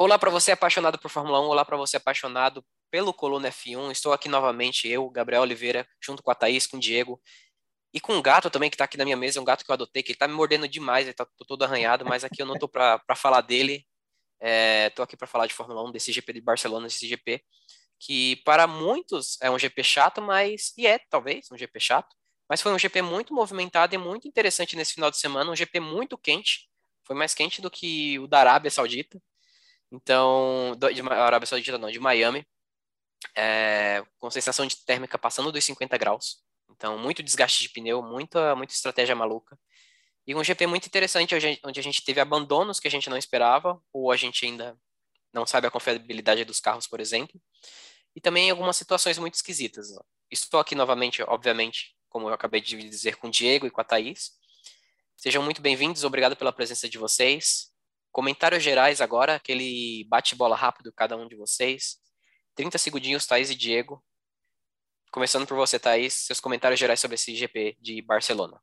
Olá para você apaixonado por Fórmula 1, olá para você apaixonado pelo Coluna F1. Estou aqui novamente, eu, Gabriel Oliveira, junto com a Thaís, com o Diego e com um gato também que está aqui na minha mesa, um gato que eu adotei, que ele está me mordendo demais, ele está todo arranhado, mas aqui eu não estou para falar dele. Estou é, aqui para falar de Fórmula 1, desse GP de Barcelona, desse GP que para muitos é um GP chato, mas e é talvez um GP chato, mas foi um GP muito movimentado e muito interessante nesse final de semana, um GP muito quente, foi mais quente do que o da Arábia Saudita. Então, de Arábia Saudita não, de Miami, é, com sensação de térmica passando dos 50 graus. Então, muito desgaste de pneu, muita, muita estratégia maluca. E um GP muito interessante, onde a gente teve abandonos que a gente não esperava, ou a gente ainda não sabe a confiabilidade dos carros, por exemplo. E também algumas situações muito esquisitas. Estou aqui novamente, obviamente, como eu acabei de dizer, com o Diego e com a Thaís. Sejam muito bem-vindos, obrigado pela presença de vocês. Comentários gerais agora, aquele bate-bola rápido, cada um de vocês. 30 segundinhos, Thaís e Diego. Começando por você, Thaís, seus comentários gerais sobre esse GP de Barcelona.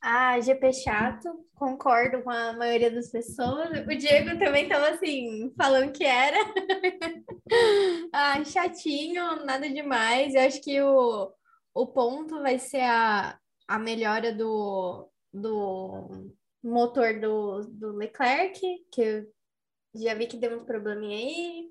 Ah, GP chato, concordo com a maioria das pessoas. O Diego também estava assim, falando que era. ah, chatinho, nada demais. Eu acho que o, o ponto vai ser a, a melhora do, do motor do, do Leclerc, que já vi que deu um probleminha aí.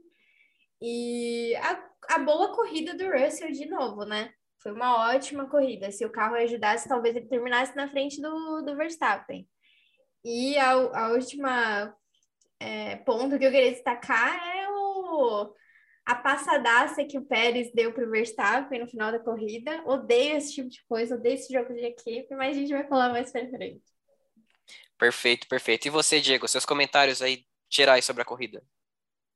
E a, a boa corrida do Russell de novo, né? Foi uma ótima corrida. Se o carro ajudasse, talvez ele terminasse na frente do, do Verstappen. E a, a última é, ponto que eu queria destacar é o, a passadaça que o Pérez deu para o Verstappen no final da corrida. Odeio esse tipo de coisa, odeio esse jogo de equipe, mas a gente vai falar mais pra frente. Perfeito, perfeito. E você, Diego, seus comentários aí gerais sobre a corrida?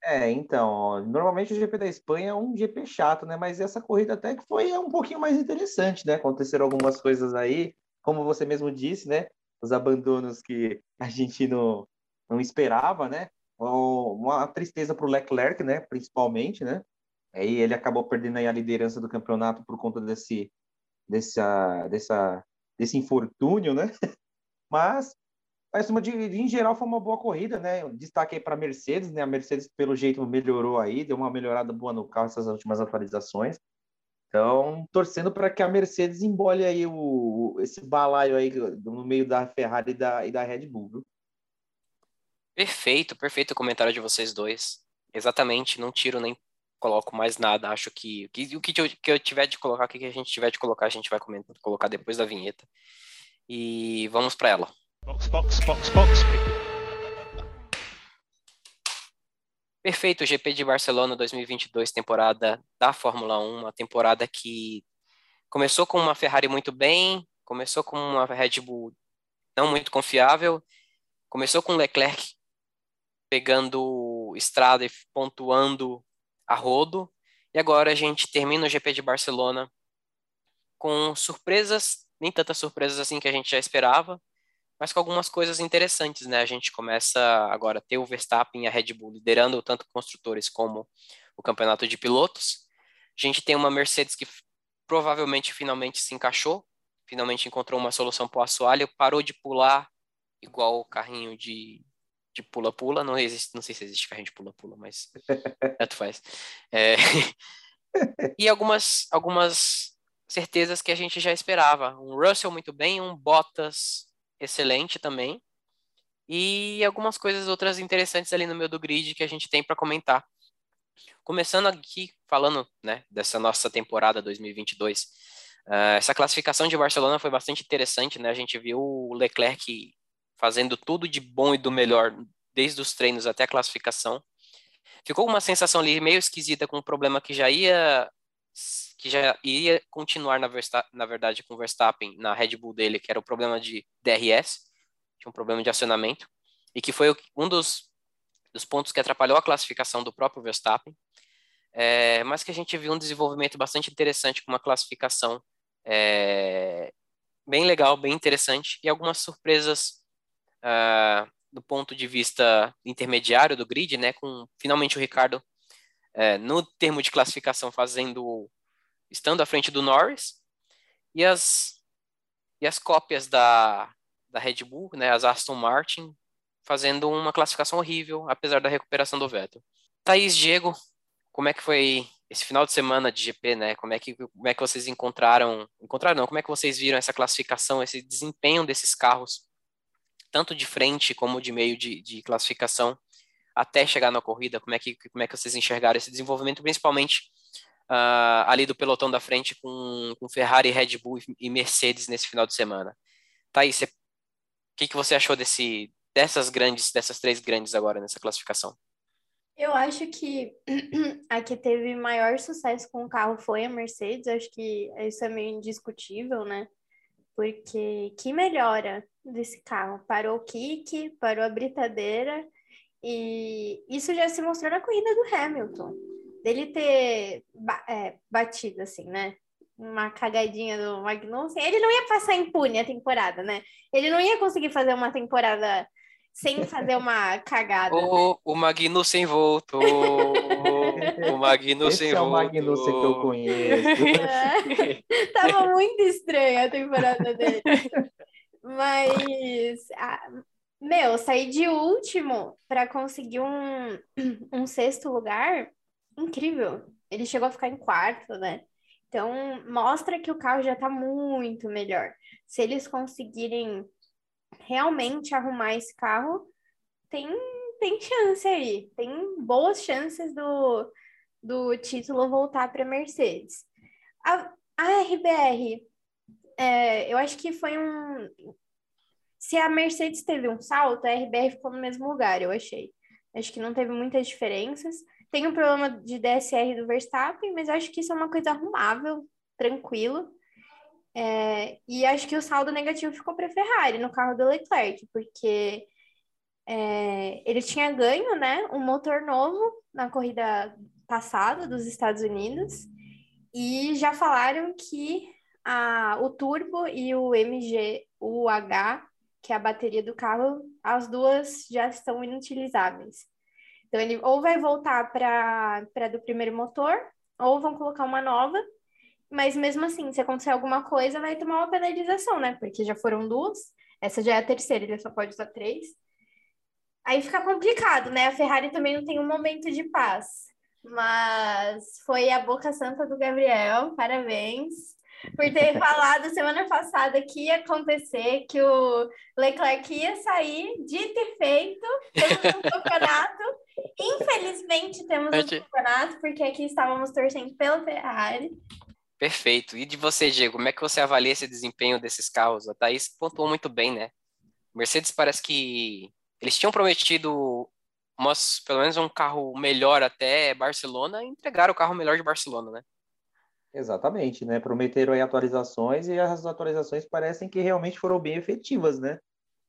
É, então, normalmente o GP da Espanha é um GP chato, né? Mas essa corrida até que foi um pouquinho mais interessante, né? Aconteceram algumas coisas aí, como você mesmo disse, né? Os abandonos que a gente não, não esperava, né? Uma tristeza para o Leclerc, né? Principalmente, né? Aí ele acabou perdendo aí a liderança do campeonato por conta desse, dessa, dessa, desse infortúnio, né? Mas mas, de, em geral, foi uma boa corrida, né? Destaque aí para a Mercedes, né? A Mercedes, pelo jeito, melhorou aí, deu uma melhorada boa no carro essas últimas atualizações. Então, torcendo para que a Mercedes embole aí o, esse balaio aí no meio da Ferrari e da, e da Red Bull, viu? Perfeito, perfeito o comentário de vocês dois. Exatamente, não tiro nem coloco mais nada. Acho que, o que eu, que eu tiver de colocar, o que a gente tiver de colocar, a gente vai comentar, colocar depois da vinheta. E vamos para ela. Box, box, box, box. Perfeito, GP de Barcelona 2022, temporada da Fórmula 1, uma temporada que começou com uma Ferrari muito bem, começou com uma Red Bull não muito confiável, começou com Leclerc pegando estrada e pontuando a rodo, e agora a gente termina o GP de Barcelona com surpresas, nem tantas surpresas assim que a gente já esperava, mas com algumas coisas interessantes, né? A gente começa agora a ter o Verstappen e a Red Bull liderando tanto construtores como o campeonato de pilotos. A gente tem uma Mercedes que provavelmente finalmente se encaixou, finalmente encontrou uma solução para o assoalho, parou de pular igual o carrinho de de pula-pula, não existe, não sei se existe carrinho de pula-pula, mas tanto faz. É, e algumas algumas certezas que a gente já esperava. Um Russell muito bem, um Bottas excelente também. E algumas coisas outras interessantes ali no meio do grid que a gente tem para comentar. Começando aqui falando né, dessa nossa temporada 2022, uh, eh, essa classificação de Barcelona foi bastante interessante, né? A gente viu o Leclerc fazendo tudo de bom e do melhor, desde os treinos até a classificação. Ficou uma sensação ali meio esquisita com um problema que já ia que já iria continuar, na, na verdade, com o Verstappen na Red Bull dele, que era o problema de DRS, tinha um problema de acionamento, e que foi um dos, dos pontos que atrapalhou a classificação do próprio Verstappen, é, mas que a gente viu um desenvolvimento bastante interessante com uma classificação é, bem legal, bem interessante, e algumas surpresas uh, do ponto de vista intermediário do grid, né, com finalmente o Ricardo é, no termo de classificação fazendo estando à frente do Norris, e as, e as cópias da, da Red Bull, né, as Aston Martin, fazendo uma classificação horrível, apesar da recuperação do Vettel. Thaís, Diego, como é que foi esse final de semana de GP, né? Como é que, como é que vocês encontraram, encontraram não, como é que vocês viram essa classificação, esse desempenho desses carros, tanto de frente como de meio de, de classificação, até chegar na corrida, como é que, como é que vocês enxergaram esse desenvolvimento, principalmente uh, ali do pelotão da frente com, com Ferrari, Red Bull e Mercedes nesse final de semana. Thaís, o que, que você achou desse, dessas grandes, dessas três grandes agora nessa classificação? Eu acho que a que teve maior sucesso com o carro foi a Mercedes, acho que isso é meio indiscutível, né? Porque que melhora desse carro? Parou o kick, parou a britadeira, e isso já se mostrou na corrida do Hamilton. Dele ter é, batido, assim, né? Uma cagadinha do Magnussen. Ele não ia passar impune a temporada, né? Ele não ia conseguir fazer uma temporada sem fazer uma cagada. O, o Magnussen voltou. o Magnussen Esse voltou. é o Magnussen que eu conheço. É, tava muito estranha a temporada dele. Mas, meu, sair de último para conseguir um, um sexto lugar, incrível. Ele chegou a ficar em quarto, né? Então, mostra que o carro já tá muito melhor. Se eles conseguirem realmente arrumar esse carro, tem, tem chance aí, tem boas chances do, do título voltar para Mercedes. A, a RBR, é, eu acho que foi um. Se a Mercedes teve um salto, a RBR ficou no mesmo lugar, eu achei. Acho que não teve muitas diferenças. Tem um problema de DSR do Verstappen, mas acho que isso é uma coisa arrumável, tranquilo. É, e acho que o saldo negativo ficou para a Ferrari no carro do Leclerc, porque é, ele tinha ganho né, um motor novo na corrida passada dos Estados Unidos e já falaram que a, o turbo e o MG, o H, que é a bateria do carro, as duas já estão inutilizáveis. Então ele ou vai voltar para do primeiro motor, ou vão colocar uma nova mas mesmo assim, se acontecer alguma coisa, vai tomar uma penalização, né? Porque já foram duas, essa já é a terceira, ele só pode usar três. Aí fica complicado, né? A Ferrari também não tem um momento de paz. Mas foi a boca santa do Gabriel, parabéns por ter falado semana passada que ia acontecer, que o Leclerc ia sair, dito e feito, um campeonato. Infelizmente temos um campeonato, porque aqui estávamos torcendo pelo Ferrari. Perfeito. E de você, Diego, como é que você avalia esse desempenho desses carros? A Thaís pontuou muito bem, né? Mercedes parece que eles tinham prometido umas, pelo menos um carro melhor até Barcelona e entregaram o carro melhor de Barcelona, né? Exatamente, né? Prometeram aí atualizações e as atualizações parecem que realmente foram bem efetivas, né?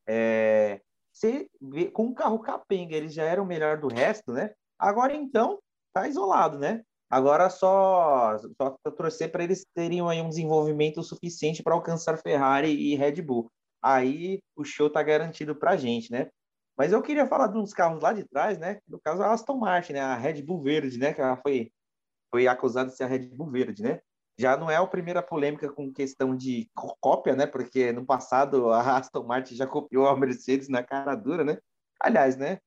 É... Se, com o carro capenga eles já eram o melhor do resto, né? Agora então tá isolado, né? Agora só, só torcer para eles terem aí um desenvolvimento suficiente para alcançar Ferrari e Red Bull. Aí o show tá garantido para gente, né? Mas eu queria falar de uns carros lá de trás, né? No caso a Aston Martin, né? A Red Bull Verde, né? Que ela foi, foi acusada de ser a Red Bull Verde, né? Já não é a primeira polêmica com questão de cópia, né? Porque no passado a Aston Martin já copiou a Mercedes na cara dura, né? Aliás, né?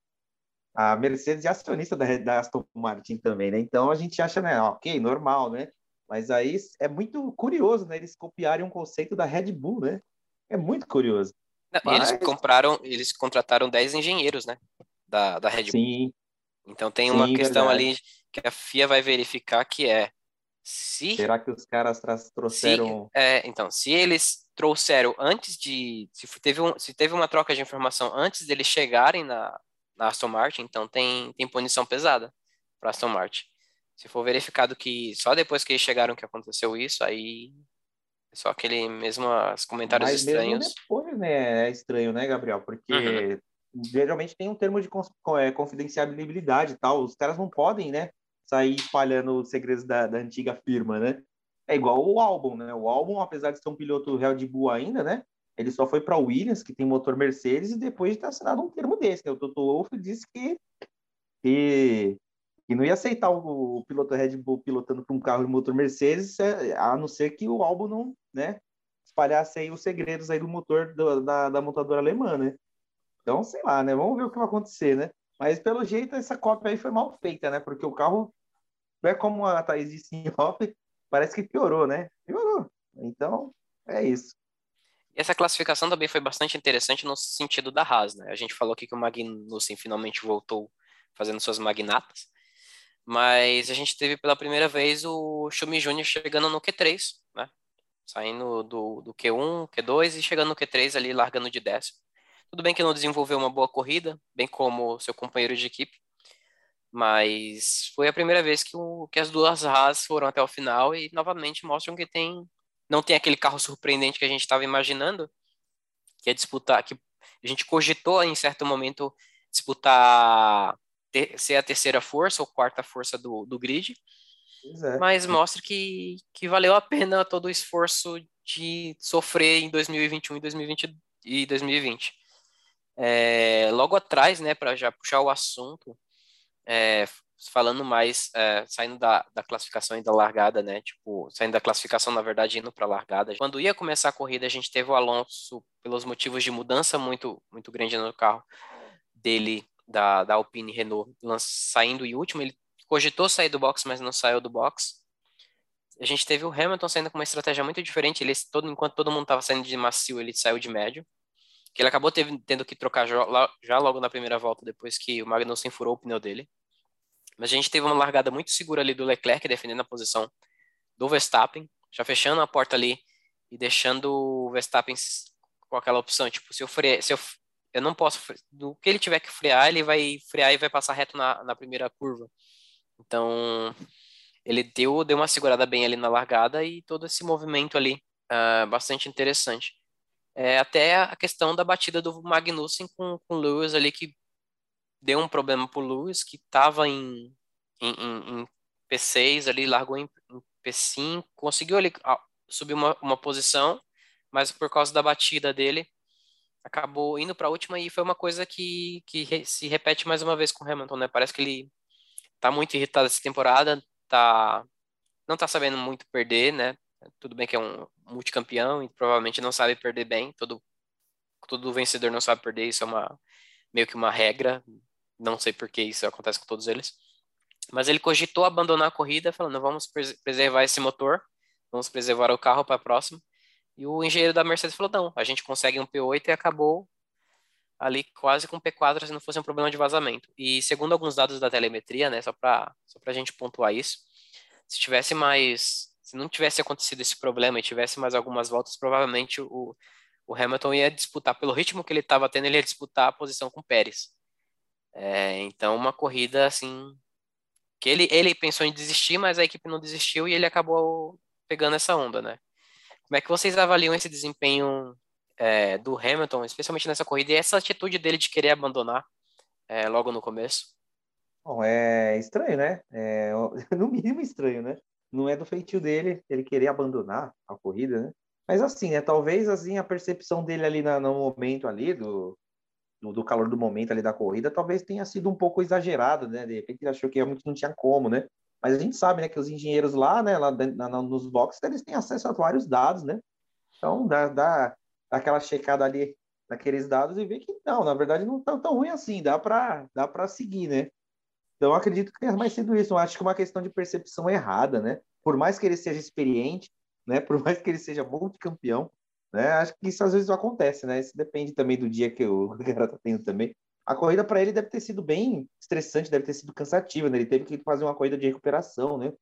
a Mercedes é acionista da, da Aston Martin também, né? Então a gente acha, né, ok, normal, né? Mas aí é muito curioso, né? Eles copiarem um conceito da Red Bull, né? É muito curioso. Não, Mas... Eles compraram, eles contrataram 10 engenheiros, né? Da, da Red Bull. Sim. Então tem uma Sim, questão verdade. ali que a FIA vai verificar que é se será que os caras trouxeram se, é, então se eles trouxeram antes de se teve um, se teve uma troca de informação antes deles chegarem na, na Aston Martin, então tem, tem punição pesada para Aston Martin. Se for verificado que só depois que eles chegaram que aconteceu isso, aí é só aquele mesmo os comentários Mas estranhos. Mesmo depois, né? É estranho, né, Gabriel? Porque uhum. geralmente tem um termo de é, confidencialidade e tal. Os caras não podem, né, sair espalhando os segredos da, da antiga firma, né? É igual o álbum, né? O álbum, apesar de ser um piloto Red Bull ainda, né? Ele só foi para Williams, que tem motor Mercedes, e depois de ter assinado um termo desse. Né? O Toto Wolff disse que, que, que, não ia aceitar o, o piloto Red Bull pilotando para um carro de motor Mercedes, é, a não ser que o álbum não né, espalhasse aí os segredos aí do motor do, da, da montadora alemã, né? Então, sei lá, né? Vamos ver o que vai acontecer, né? Mas pelo jeito essa cópia aí foi mal feita, né? Porque o carro, é como a Thaís disse em off, parece que piorou, né? Piorou. Então, é isso. Essa classificação também foi bastante interessante no sentido da Haas, né? A gente falou aqui que o Magnussen finalmente voltou fazendo suas magnatas, mas a gente teve pela primeira vez o Schumi Júnior chegando no Q3, né? Saindo do, do Q1, Q2 e chegando no Q3 ali, largando de décimo. Tudo bem que não desenvolveu uma boa corrida, bem como seu companheiro de equipe, mas foi a primeira vez que, o, que as duas Haas foram até o final e novamente mostram que tem não tem aquele carro surpreendente que a gente estava imaginando, que é disputar, que a gente cogitou em certo momento disputar ter, ser a terceira força ou quarta força do, do grid, é. mas mostra que, que valeu a pena todo o esforço de sofrer em 2021 e 2020 e 2020. É, logo atrás, né, para já puxar o assunto, é, falando mais, é, saindo da, da classificação e da largada, né, tipo, saindo da classificação, na verdade, indo para a largada. Quando ia começar a corrida, a gente teve o Alonso, pelos motivos de mudança muito, muito grande no carro dele, da, da Alpine Renault, saindo em último, ele cogitou sair do box, mas não saiu do box. A gente teve o Hamilton saindo com uma estratégia muito diferente, ele, todo, enquanto todo mundo estava saindo de macio, ele saiu de médio que ele acabou teve, tendo que trocar já logo na primeira volta, depois que o Magnussen furou o pneu dele. Mas a gente teve uma largada muito segura ali do Leclerc, defendendo a posição do Verstappen, já fechando a porta ali e deixando o Verstappen com aquela opção, tipo, se eu frear, se eu, eu não posso, do que ele tiver que frear, ele vai frear e vai passar reto na, na primeira curva. Então, ele deu, deu uma segurada bem ali na largada e todo esse movimento ali, uh, bastante interessante. É, até a questão da batida do Magnussen com, o Lewis ali, que deu um problema pro Lewis, que estava em, em, em, em, P6 ali, largou em, em P5, conseguiu ali subir uma, uma posição, mas por causa da batida dele, acabou indo para a última e foi uma coisa que, que se repete mais uma vez com o Hamilton, né? Parece que ele tá muito irritado essa temporada, tá não tá sabendo muito perder, né? Tudo bem que é um multicampeão e provavelmente não sabe perder bem. Todo, todo vencedor não sabe perder, isso é uma meio que uma regra. Não sei por que isso acontece com todos eles. Mas ele cogitou abandonar a corrida, falando: vamos preservar esse motor, vamos preservar o carro para a próxima. E o engenheiro da Mercedes falou: não, a gente consegue um P8 e acabou ali quase com P4 se não fosse um problema de vazamento. E segundo alguns dados da telemetria, né, só para só a gente pontuar isso, se tivesse mais se não tivesse acontecido esse problema e tivesse mais algumas voltas, provavelmente o, o Hamilton ia disputar, pelo ritmo que ele estava tendo, ele ia disputar a posição com o Pérez. É, então, uma corrida assim. que ele, ele pensou em desistir, mas a equipe não desistiu e ele acabou pegando essa onda, né? Como é que vocês avaliam esse desempenho é, do Hamilton, especialmente nessa corrida, e essa atitude dele de querer abandonar é, logo no começo? Bom, é estranho, né? É, no mínimo estranho, né? não é do feitio dele ele querer abandonar a corrida, né? Mas assim, né? Talvez assim a percepção dele ali na, no momento ali do, do, do, calor do momento ali da corrida, talvez tenha sido um pouco exagerado, né? De repente ele achou que realmente não tinha como, né? Mas a gente sabe, né, que os engenheiros lá, né, lá na, nos boxes, eles têm acesso a vários dados, né? Então dá, dá, aquela checada ali naqueles dados e ver que não, na verdade não tá tão ruim assim, dá para dá para seguir, né? Então, acredito que tenha mais sido isso. Eu acho que é uma questão de percepção errada, né? Por mais que ele seja experiente, né? Por mais que ele seja multicampeão, né? Acho que isso às vezes acontece, né? Isso depende também do dia que o cara tá tendo também. A corrida para ele deve ter sido bem estressante, deve ter sido cansativa, né? Ele teve que fazer uma corrida de recuperação, né?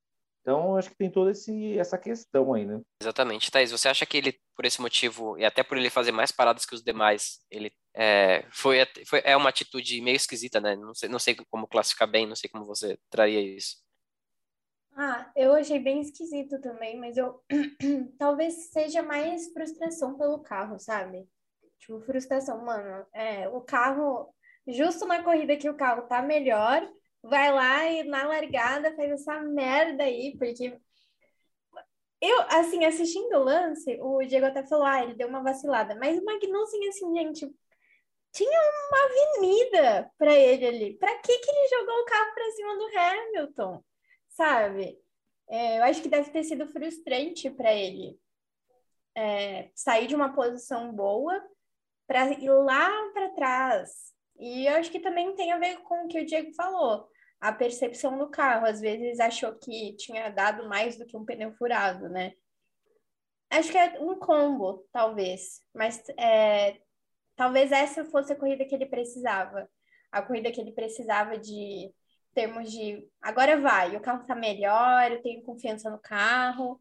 Então, acho que tem toda essa questão aí, né? Exatamente. Thaís, você acha que ele, por esse motivo, e até por ele fazer mais paradas que os demais, ele é, foi, foi, é uma atitude meio esquisita, né? Não sei, não sei como classificar bem, não sei como você traria isso. Ah, eu achei bem esquisito também, mas eu talvez seja mais frustração pelo carro, sabe? Tipo, frustração, mano, é, o carro, justo na corrida que o carro tá melhor, vai lá e na largada faz essa merda aí, porque eu, assim, assistindo o lance, o Diego até falou, ah, ele deu uma vacilada, mas o Magnussen, assim, gente, tinha uma avenida para ele ali. Para que que ele jogou o carro para cima do Hamilton? Sabe? É, eu acho que deve ter sido frustrante para ele é, sair de uma posição boa para ir lá para trás. E eu acho que também tem a ver com o que o Diego falou, a percepção do carro. Às vezes achou que tinha dado mais do que um pneu furado, né? Acho que é um combo, talvez. Mas é, talvez essa fosse a corrida que ele precisava. A corrida que ele precisava de termos de agora vai, o carro tá melhor, eu tenho confiança no carro.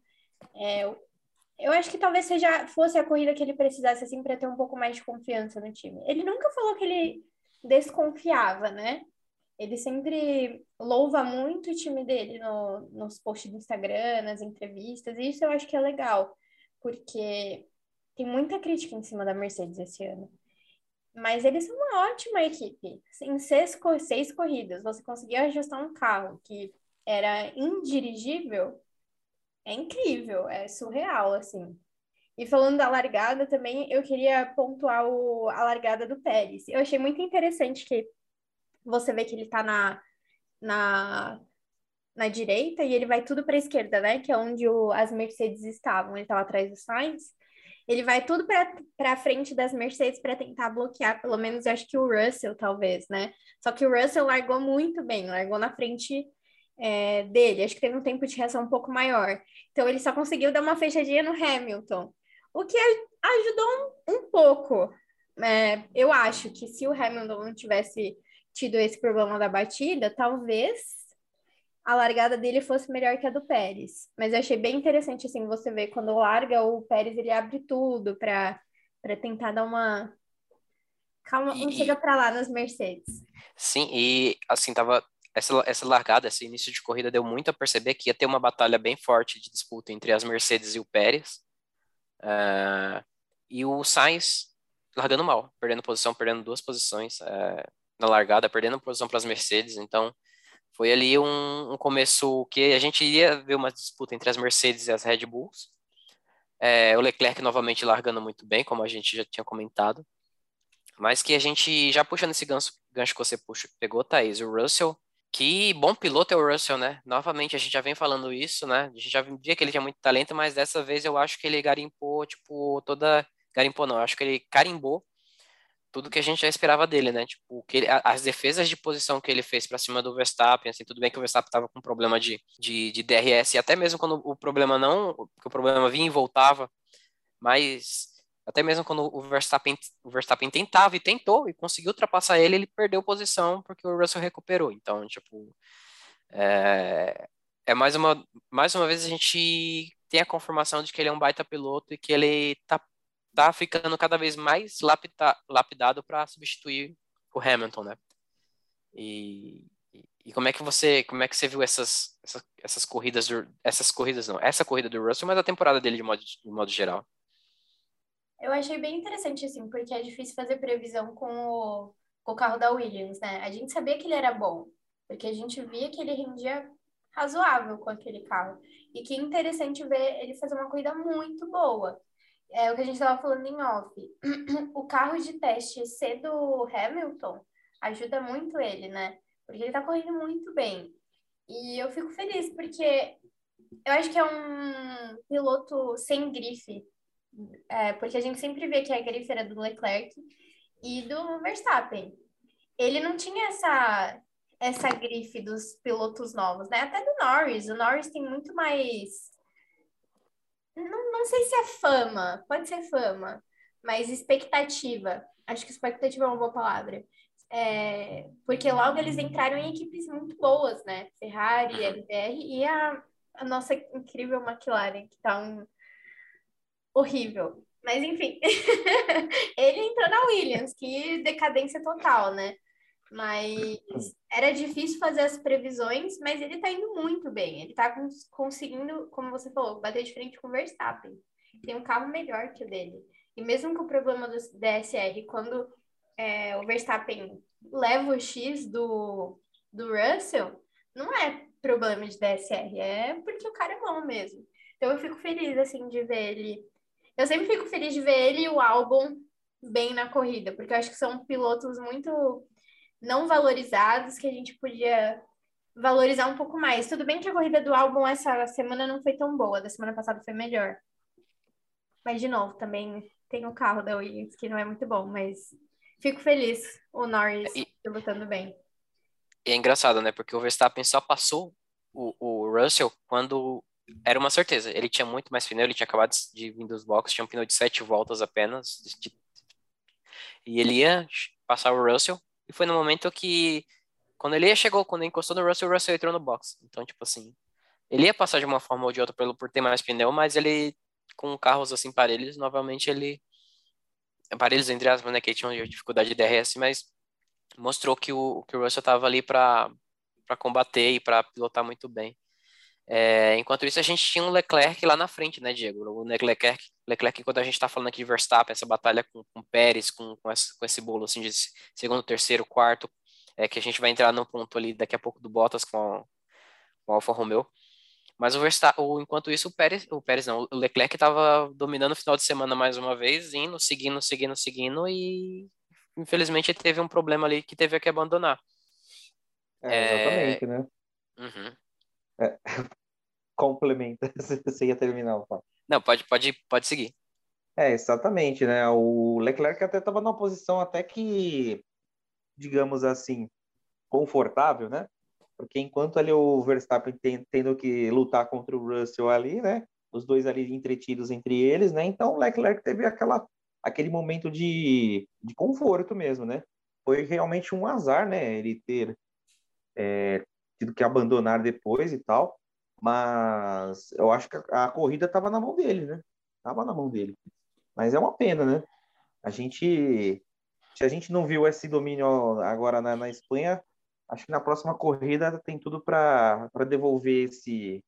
É, eu acho que talvez seja fosse a corrida que ele precisasse assim para ter um pouco mais de confiança no time. Ele nunca falou que ele desconfiava, né? Ele sempre louva muito o time dele no, nos posts do Instagram, nas entrevistas, e isso eu acho que é legal, porque tem muita crítica em cima da Mercedes esse ano. Mas eles são uma ótima equipe. Em seis, seis corridas, você conseguiu ajustar um carro que era indirigível é incrível, é surreal, assim. E falando da largada também, eu queria pontuar o, a largada do Pérez. Eu achei muito interessante que você vê que ele tá na, na, na direita e ele vai tudo para a esquerda, né? Que é onde o, as Mercedes estavam. Ele estava atrás do Sainz. Ele vai tudo para frente das Mercedes para tentar bloquear, pelo menos eu acho que o Russell, talvez, né? Só que o Russell largou muito bem, largou na frente é, dele. Acho que teve um tempo de reação um pouco maior. Então, ele só conseguiu dar uma fechadinha no Hamilton, o que ajudou um, um pouco. É, eu acho que se o Hamilton não tivesse tido esse problema da batida, talvez a largada dele fosse melhor que a do Pérez. Mas eu achei bem interessante, assim, você ver quando larga o Pérez, ele abre tudo para tentar dar uma... Calma, não chega para lá nas Mercedes. Sim, e assim, tava essa, essa largada, esse início de corrida deu muito a perceber que ia ter uma batalha bem forte de disputa entre as Mercedes e o Pérez. Uh, e o Sainz largando mal, perdendo posição, perdendo duas posições uh, na largada, perdendo posição para as Mercedes. Então, foi ali um, um, começo que a gente ia ver uma disputa entre as Mercedes e as Red Bulls. É, o Leclerc novamente largando muito bem, como a gente já tinha comentado. Mas que a gente, já puxando esse gancho, gancho que você puxa, pegou, Thaís, o Russell que bom piloto é o Russell, né? Novamente, a gente já vem falando isso, né? A gente já via que ele tinha muito talento, mas dessa vez eu acho que ele garimpou, tipo, toda. Garimpou não, eu acho que ele carimbou tudo que a gente já esperava dele, né? Tipo, que ele, as defesas de posição que ele fez para cima do Verstappen, assim, tudo bem que o Verstappen estava com problema de, de, de DRS, e até mesmo quando o problema não, que o problema vinha e voltava, mas até mesmo quando o Verstappen, o Verstappen tentava e tentou e conseguiu ultrapassar ele, ele perdeu posição porque o Russell recuperou. Então, tipo, é, é mais, uma, mais uma vez a gente tem a confirmação de que ele é um baita piloto e que ele tá, tá ficando cada vez mais lapida, lapidado para substituir o Hamilton, né? E, e como é que você como é que você viu essas, essas, essas corridas do, essas corridas não essa corrida do Russell mas a temporada dele de modo de modo geral eu achei bem interessante, assim, porque é difícil fazer previsão com o, com o carro da Williams, né? A gente sabia que ele era bom, porque a gente via que ele rendia razoável com aquele carro. E que interessante ver ele fazer uma corrida muito boa. É o que a gente estava falando em off. O carro de teste ser do Hamilton ajuda muito ele, né? Porque ele tá correndo muito bem. E eu fico feliz, porque eu acho que é um piloto sem grife é, porque a gente sempre vê que a grife era do Leclerc e do Verstappen. Ele não tinha essa, essa grife dos pilotos novos, né? Até do Norris. O Norris tem muito mais. Não, não sei se é fama, pode ser fama, mas expectativa. Acho que expectativa é uma boa palavra. É, porque logo eles entraram em equipes muito boas, né? Ferrari, LBR e a, a nossa incrível McLaren, que tá um, horrível. Mas enfim, ele entrou na Williams, que decadência total, né? Mas era difícil fazer as previsões, mas ele tá indo muito bem. Ele tá conseguindo, como você falou, bater de frente com o Verstappen. Tem um carro melhor que o dele. E mesmo com o problema do DSR, quando é, o Verstappen leva o X do, do Russell, não é problema de DSR, é porque o cara é bom mesmo. Então eu fico feliz, assim, de ver ele eu sempre fico feliz de ver ele e o álbum bem na corrida, porque eu acho que são pilotos muito não valorizados que a gente podia valorizar um pouco mais. Tudo bem que a corrida do álbum essa semana não foi tão boa, da semana passada foi melhor. Mas, de novo, também tem o carro da Williams, que não é muito bom, mas fico feliz o Norris E- pilotando bem. E é engraçado, né? Porque o Verstappen só passou o, o Russell quando era uma certeza. Ele tinha muito mais pneu, ele tinha acabado de vir dos boxes, tinha um pneu de sete voltas apenas. de- e ele ia passar o Russell. E foi no momento que, quando ele chegou, quando ele encostou no Russell, o Russell entrou no box. Então, tipo assim, ele ia passar de uma forma ou de outra pelo, por ter mais pneu, mas ele, com carros assim parelhos, novamente ele. Parelhos, entre aspas, né? Que tinha uma dificuldade de DRS, mas mostrou que o, que o Russell estava ali para combater e para pilotar muito bem. É, enquanto isso, a gente tinha um Leclerc lá na frente, né, Diego? O Leclerc, Leclerc quando a gente está falando aqui de Verstappen, essa batalha com, com Pérez, com, com, esse, com esse bolo assim, de segundo, terceiro, quarto, é, que a gente vai entrar no ponto ali daqui a pouco do Bottas com, a, com o Alfa Romeo. Mas o Verstappen, enquanto isso, o Pérez, o Pérez não, o Leclerc estava dominando o final de semana mais uma vez, indo, seguindo, seguindo, seguindo, e infelizmente teve um problema ali que teve que abandonar. É, exatamente, né? Uhum. Complementa, você ia terminar. Não, pode, pode, pode seguir. É, exatamente, né? O Leclerc até estava numa posição até que, digamos assim, confortável, né? Porque enquanto ali o Verstappen tem, tendo que lutar contra o Russell ali, né? Os dois ali entretidos entre eles, né? Então o Leclerc teve aquela, aquele momento de, de conforto mesmo, né? Foi realmente um azar, né? Ele ter é, tido que abandonar depois e tal. Mas eu acho que a, a corrida estava na mão dele, né? Tava na mão dele. Mas é uma pena, né? A gente, se a gente não viu esse domínio agora na, na Espanha, acho que na próxima corrida tem tudo para devolver esse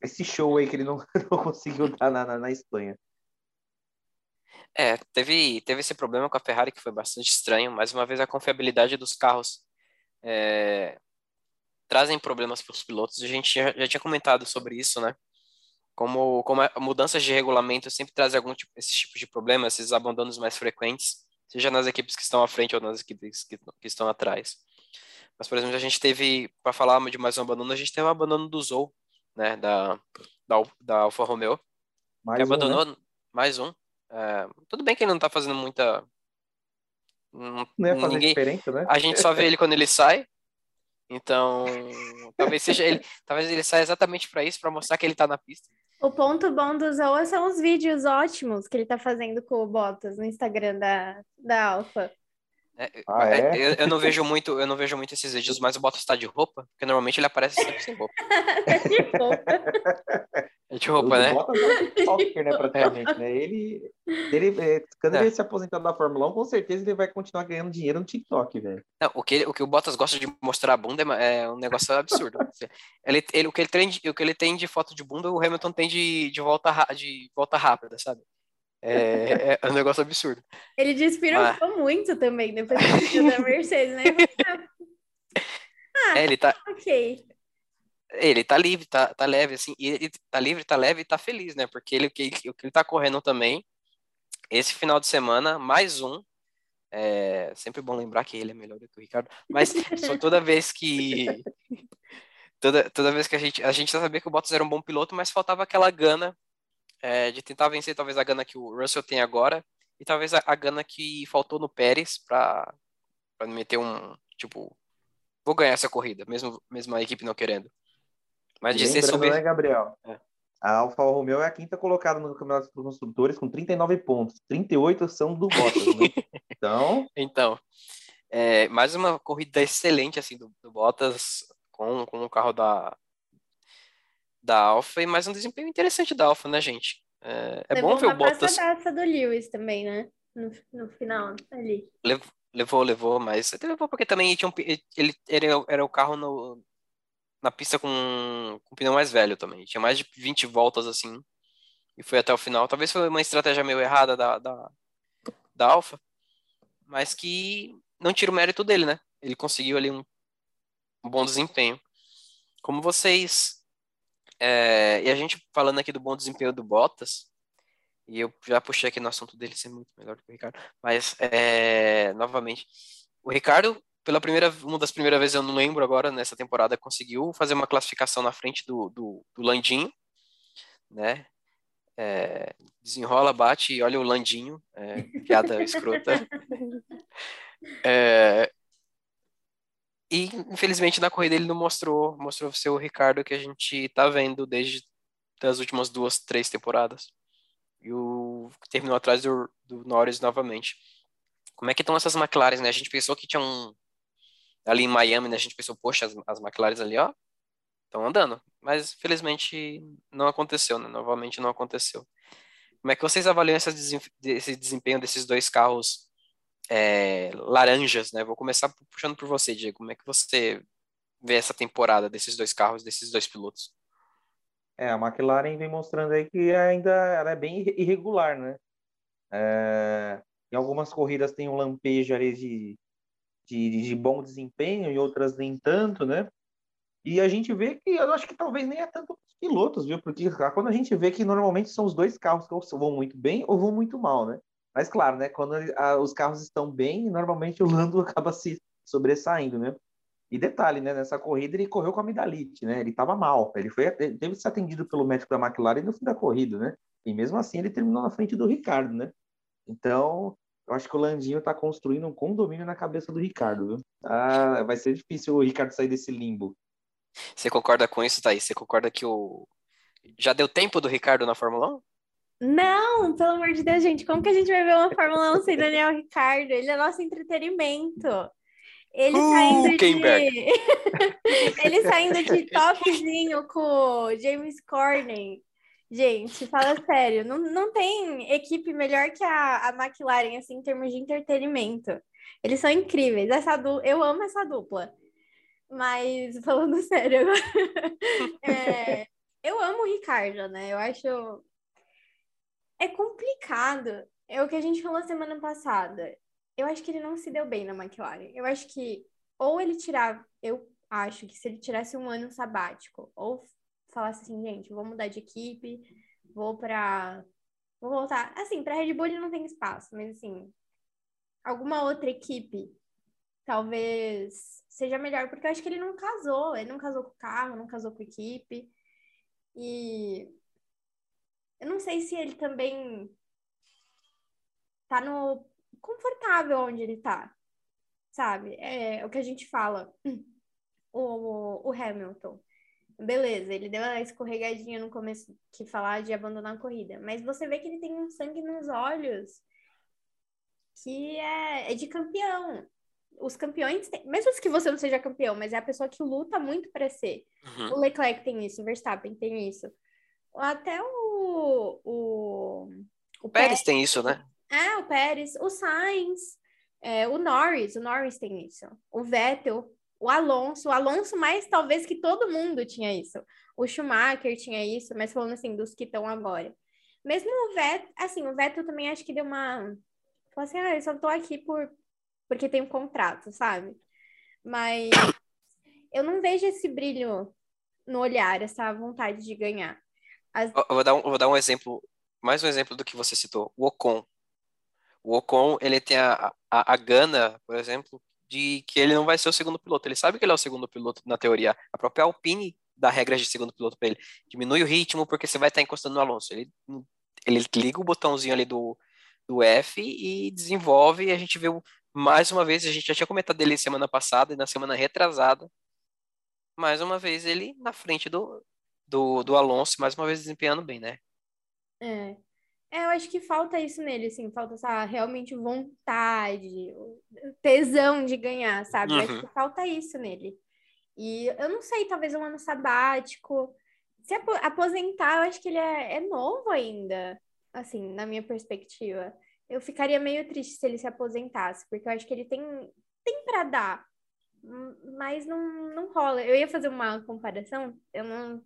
esse show aí que ele não, não conseguiu dar na, na, na, Espanha. É, teve, teve esse problema com a Ferrari que foi bastante estranho. Mais uma vez, a confiabilidade dos carros é, trazem problemas para os pilotos. A gente já, já, tinha comentado sobre isso, né? Como, como mudanças de regulamento sempre trazem algum tipo, esse tipo de problema, esses abandonos mais frequentes, seja nas equipes que estão à frente ou nas equipes que, que estão atrás. Mas, por exemplo, a gente teve, para falar de mais um abandono, a gente teve o abandono do Zou, né? Da, da, da Alfa Romeo. Mais que um, abandonou né? mais um. É, tudo bem que ele não está fazendo muita. Não ia fazer ninguém, diferença, né? A gente só vê ele quando ele sai. Então, talvez seja ele, talvez ele saia exatamente para isso, para mostrar que ele está na pista. O ponto bom do Zoa são os vídeos ótimos que ele tá fazendo com o Bottas no Instagram da, da Alfa. É, Ah, é? eu, eu não vejo muito, eu não vejo muito esses vídeos, mas o Bottas está de roupa, porque normalmente ele aparece sempre sem roupa. É de roupa, o né? Bottas é um TikToker, né, praticamente, né? Ele, ele é, quando É. ele se aposentar da Fórmula 1, com certeza ele vai continuar ganhando dinheiro no TikTok, velho. Não, o que, o que o Bottas gosta de mostrar a bunda é, é um negócio absurdo. ele, ele, o, que ele tem, de- o que ele tem de foto de bunda, o Hamilton tem de, de, volta, de volta rápida, sabe? É, é, é um negócio absurdo. Ele despirocou muito também depois da Mercedes, né? É, ele tá, ok. ele tá livre, tá, tá leve, assim, e ele tá livre, tá leve e tá feliz, né? Porque ele, o que, que ele tá correndo também, esse final de semana, mais um. É, sempre bom lembrar que ele é melhor do que o Ricardo, mas só toda vez que. Toda, toda vez que a gente. A gente já sabia que o Bottas era um bom piloto, mas faltava aquela gana é, de tentar vencer, talvez a gana que o Russell tem agora, e talvez a, a gana que faltou no Pérez para meter um. Tipo, vou ganhar essa corrida, mesmo, mesmo a equipe não querendo. Mas E de ser sobre. né, Gabriel? É. A Alfa Romeo é a quinta colocada no Campeonato dos Construtores com 39 pontos. 38 são do Bottas, né? Então, Então, é, mais uma corrida excelente assim do, do Bottas com, com o carro da, da Alfa e mais um desempenho interessante da Alfa, né, gente? É, é Levou bom ver o Bottas. passadaça do Lewis também, né? No, no final ali. Levou, levou, levou, mas até levou porque também tinha um, ele, ele era, era o carro no, na pista com, com pneu mais velho também. Tinha mais de 20 voltas assim e foi até o final. Talvez foi uma estratégia meio errada da, da, da Alfa, mas que não tira o mérito dele, né? Ele conseguiu ali um, um bom desempenho. Como vocês. É, e a gente falando aqui do bom desempenho do Bottas, e eu já puxei aqui no assunto dele ser muito melhor do que o Ricardo, mas é, novamente, o Ricardo, pela primeira, uma das primeiras vezes, eu não lembro agora, nessa temporada, conseguiu fazer uma classificação na frente do, do, do Landinho, né? É, desenrola, bate e olha o Landinho, é, piada escrota. É, e infelizmente na corrida ele não mostrou, mostrou ser o Ricardo que a gente tá vendo desde as últimas duas, três temporadas. E o terminou atrás do, do Norris novamente. Como é que estão essas McLaren, né? A gente pensou que tinha um ali em Miami, né? A gente pensou, poxa, as, as McLaren ali, ó, estão andando. Mas felizmente não aconteceu, né? Novamente não aconteceu. Como é que vocês avaliam esse desempenho desses dois carros é, laranjas, né? Vou começar puxando por você, Diego. Como é que você vê essa temporada desses dois carros, desses dois pilotos? É, a McLaren vem mostrando aí que ainda ela é bem irregular, né? É, em algumas corridas tem um lampejo ali de, de, de bom desempenho, em outras nem tanto, né? E a gente vê que eu acho que talvez nem é tanto os pilotos, viu? Porque quando a gente vê que normalmente são os dois carros que vão muito bem ou vão muito mal, né? Mas claro, né? Quando a, os carros estão bem, normalmente o Lando acaba se sobressaindo, né? E detalhe, né? Nessa corrida ele correu com a amidalite, né? Ele estava mal. Ele foi ele teve que ser atendido pelo médico da McLaren no fim da corrida, né? E mesmo assim ele terminou na frente do Ricardo, né? Então, eu acho que o Landinho está construindo um condomínio na cabeça do Ricardo, viu? Ah, vai ser difícil o Ricardo sair desse limbo. Você concorda com isso, Thaís? Você concorda que o. Já deu tempo do Ricardo na Fórmula 1? Não, pelo amor de Deus, gente. Como que a gente vai ver uma Fórmula 1 sem Daniel Ricardo? Ele é nosso entretenimento. Ele uh, saindo de. ele saindo de topzinho com o James Corney. Gente, fala sério, não, não tem equipe melhor que a, a McLaren, assim, em termos de entretenimento. Eles são incríveis. Essa du... Eu amo essa dupla. Mas, falando sério é, eu amo o Ricardo, né? Eu acho. É complicado. É o que a gente falou semana passada. Eu acho que ele não se deu bem na McLaren. Eu acho que ou ele tirava. Eu acho que se ele tirasse um ano sabático, ou falasse assim, gente, vou mudar de equipe, vou para Vou voltar. Assim, para Red Bull ele não tem espaço, mas assim, alguma outra equipe talvez seja melhor, porque eu acho que ele não casou, ele não casou com o carro, não casou com a equipe. E eu não sei se ele também tá no confortável onde ele tá, sabe? É, o que a gente fala. O, o Hamilton. Beleza, ele deu uma escorregadinha no começo que falar de abandonar a corrida, mas você vê que ele tem um sangue nos olhos que é, é de campeão os campeões, têm, mesmo que você não seja campeão, mas é a pessoa que luta muito para ser. Uhum. O Leclerc tem isso, o Verstappen tem isso. Até o. O, o Pérez, Pérez tem isso, né? É, o Pérez, o Sainz, é, o Norris, o Norris tem isso. O Vettel, o Alonso, o Alonso mais talvez que todo mundo tinha isso. O Schumacher tinha isso, mas falando assim, dos que estão agora. Mesmo o Vettel, assim, o Vettel também acho que deu uma. Falou assim, ah, eu só tô aqui por porque tem um contrato, sabe? Mas eu não vejo esse brilho no olhar, essa vontade de ganhar. As... Eu, vou dar um, vou dar um exemplo, mais um exemplo do que você citou, o Ocon. O Ocon, ele tem a, a, a gana, por exemplo, de que ele não vai ser o segundo piloto. Ele sabe que ele é o segundo piloto na teoria. A própria Alpine dá regras de segundo piloto para ele. Diminui o ritmo porque você vai estar encostando no Alonso. Ele, ele liga o botãozinho ali do, do F e desenvolve. E a gente o, mais uma vez, a gente já tinha comentado dele semana passada e na semana retrasada. Mais uma vez, ele na frente do, do, do Alonso, mais uma vez desempenhando bem, né? É. é. Eu acho que falta isso nele, assim, falta essa realmente vontade, tesão de ganhar, sabe? Uhum. Acho que falta isso nele. E eu não sei, talvez um ano sabático. Se aposentar, eu acho que ele é, é novo ainda, assim, na minha perspectiva eu ficaria meio triste se ele se aposentasse, porque eu acho que ele tem, tem para dar, mas não, não rola. Eu ia fazer uma comparação, eu não.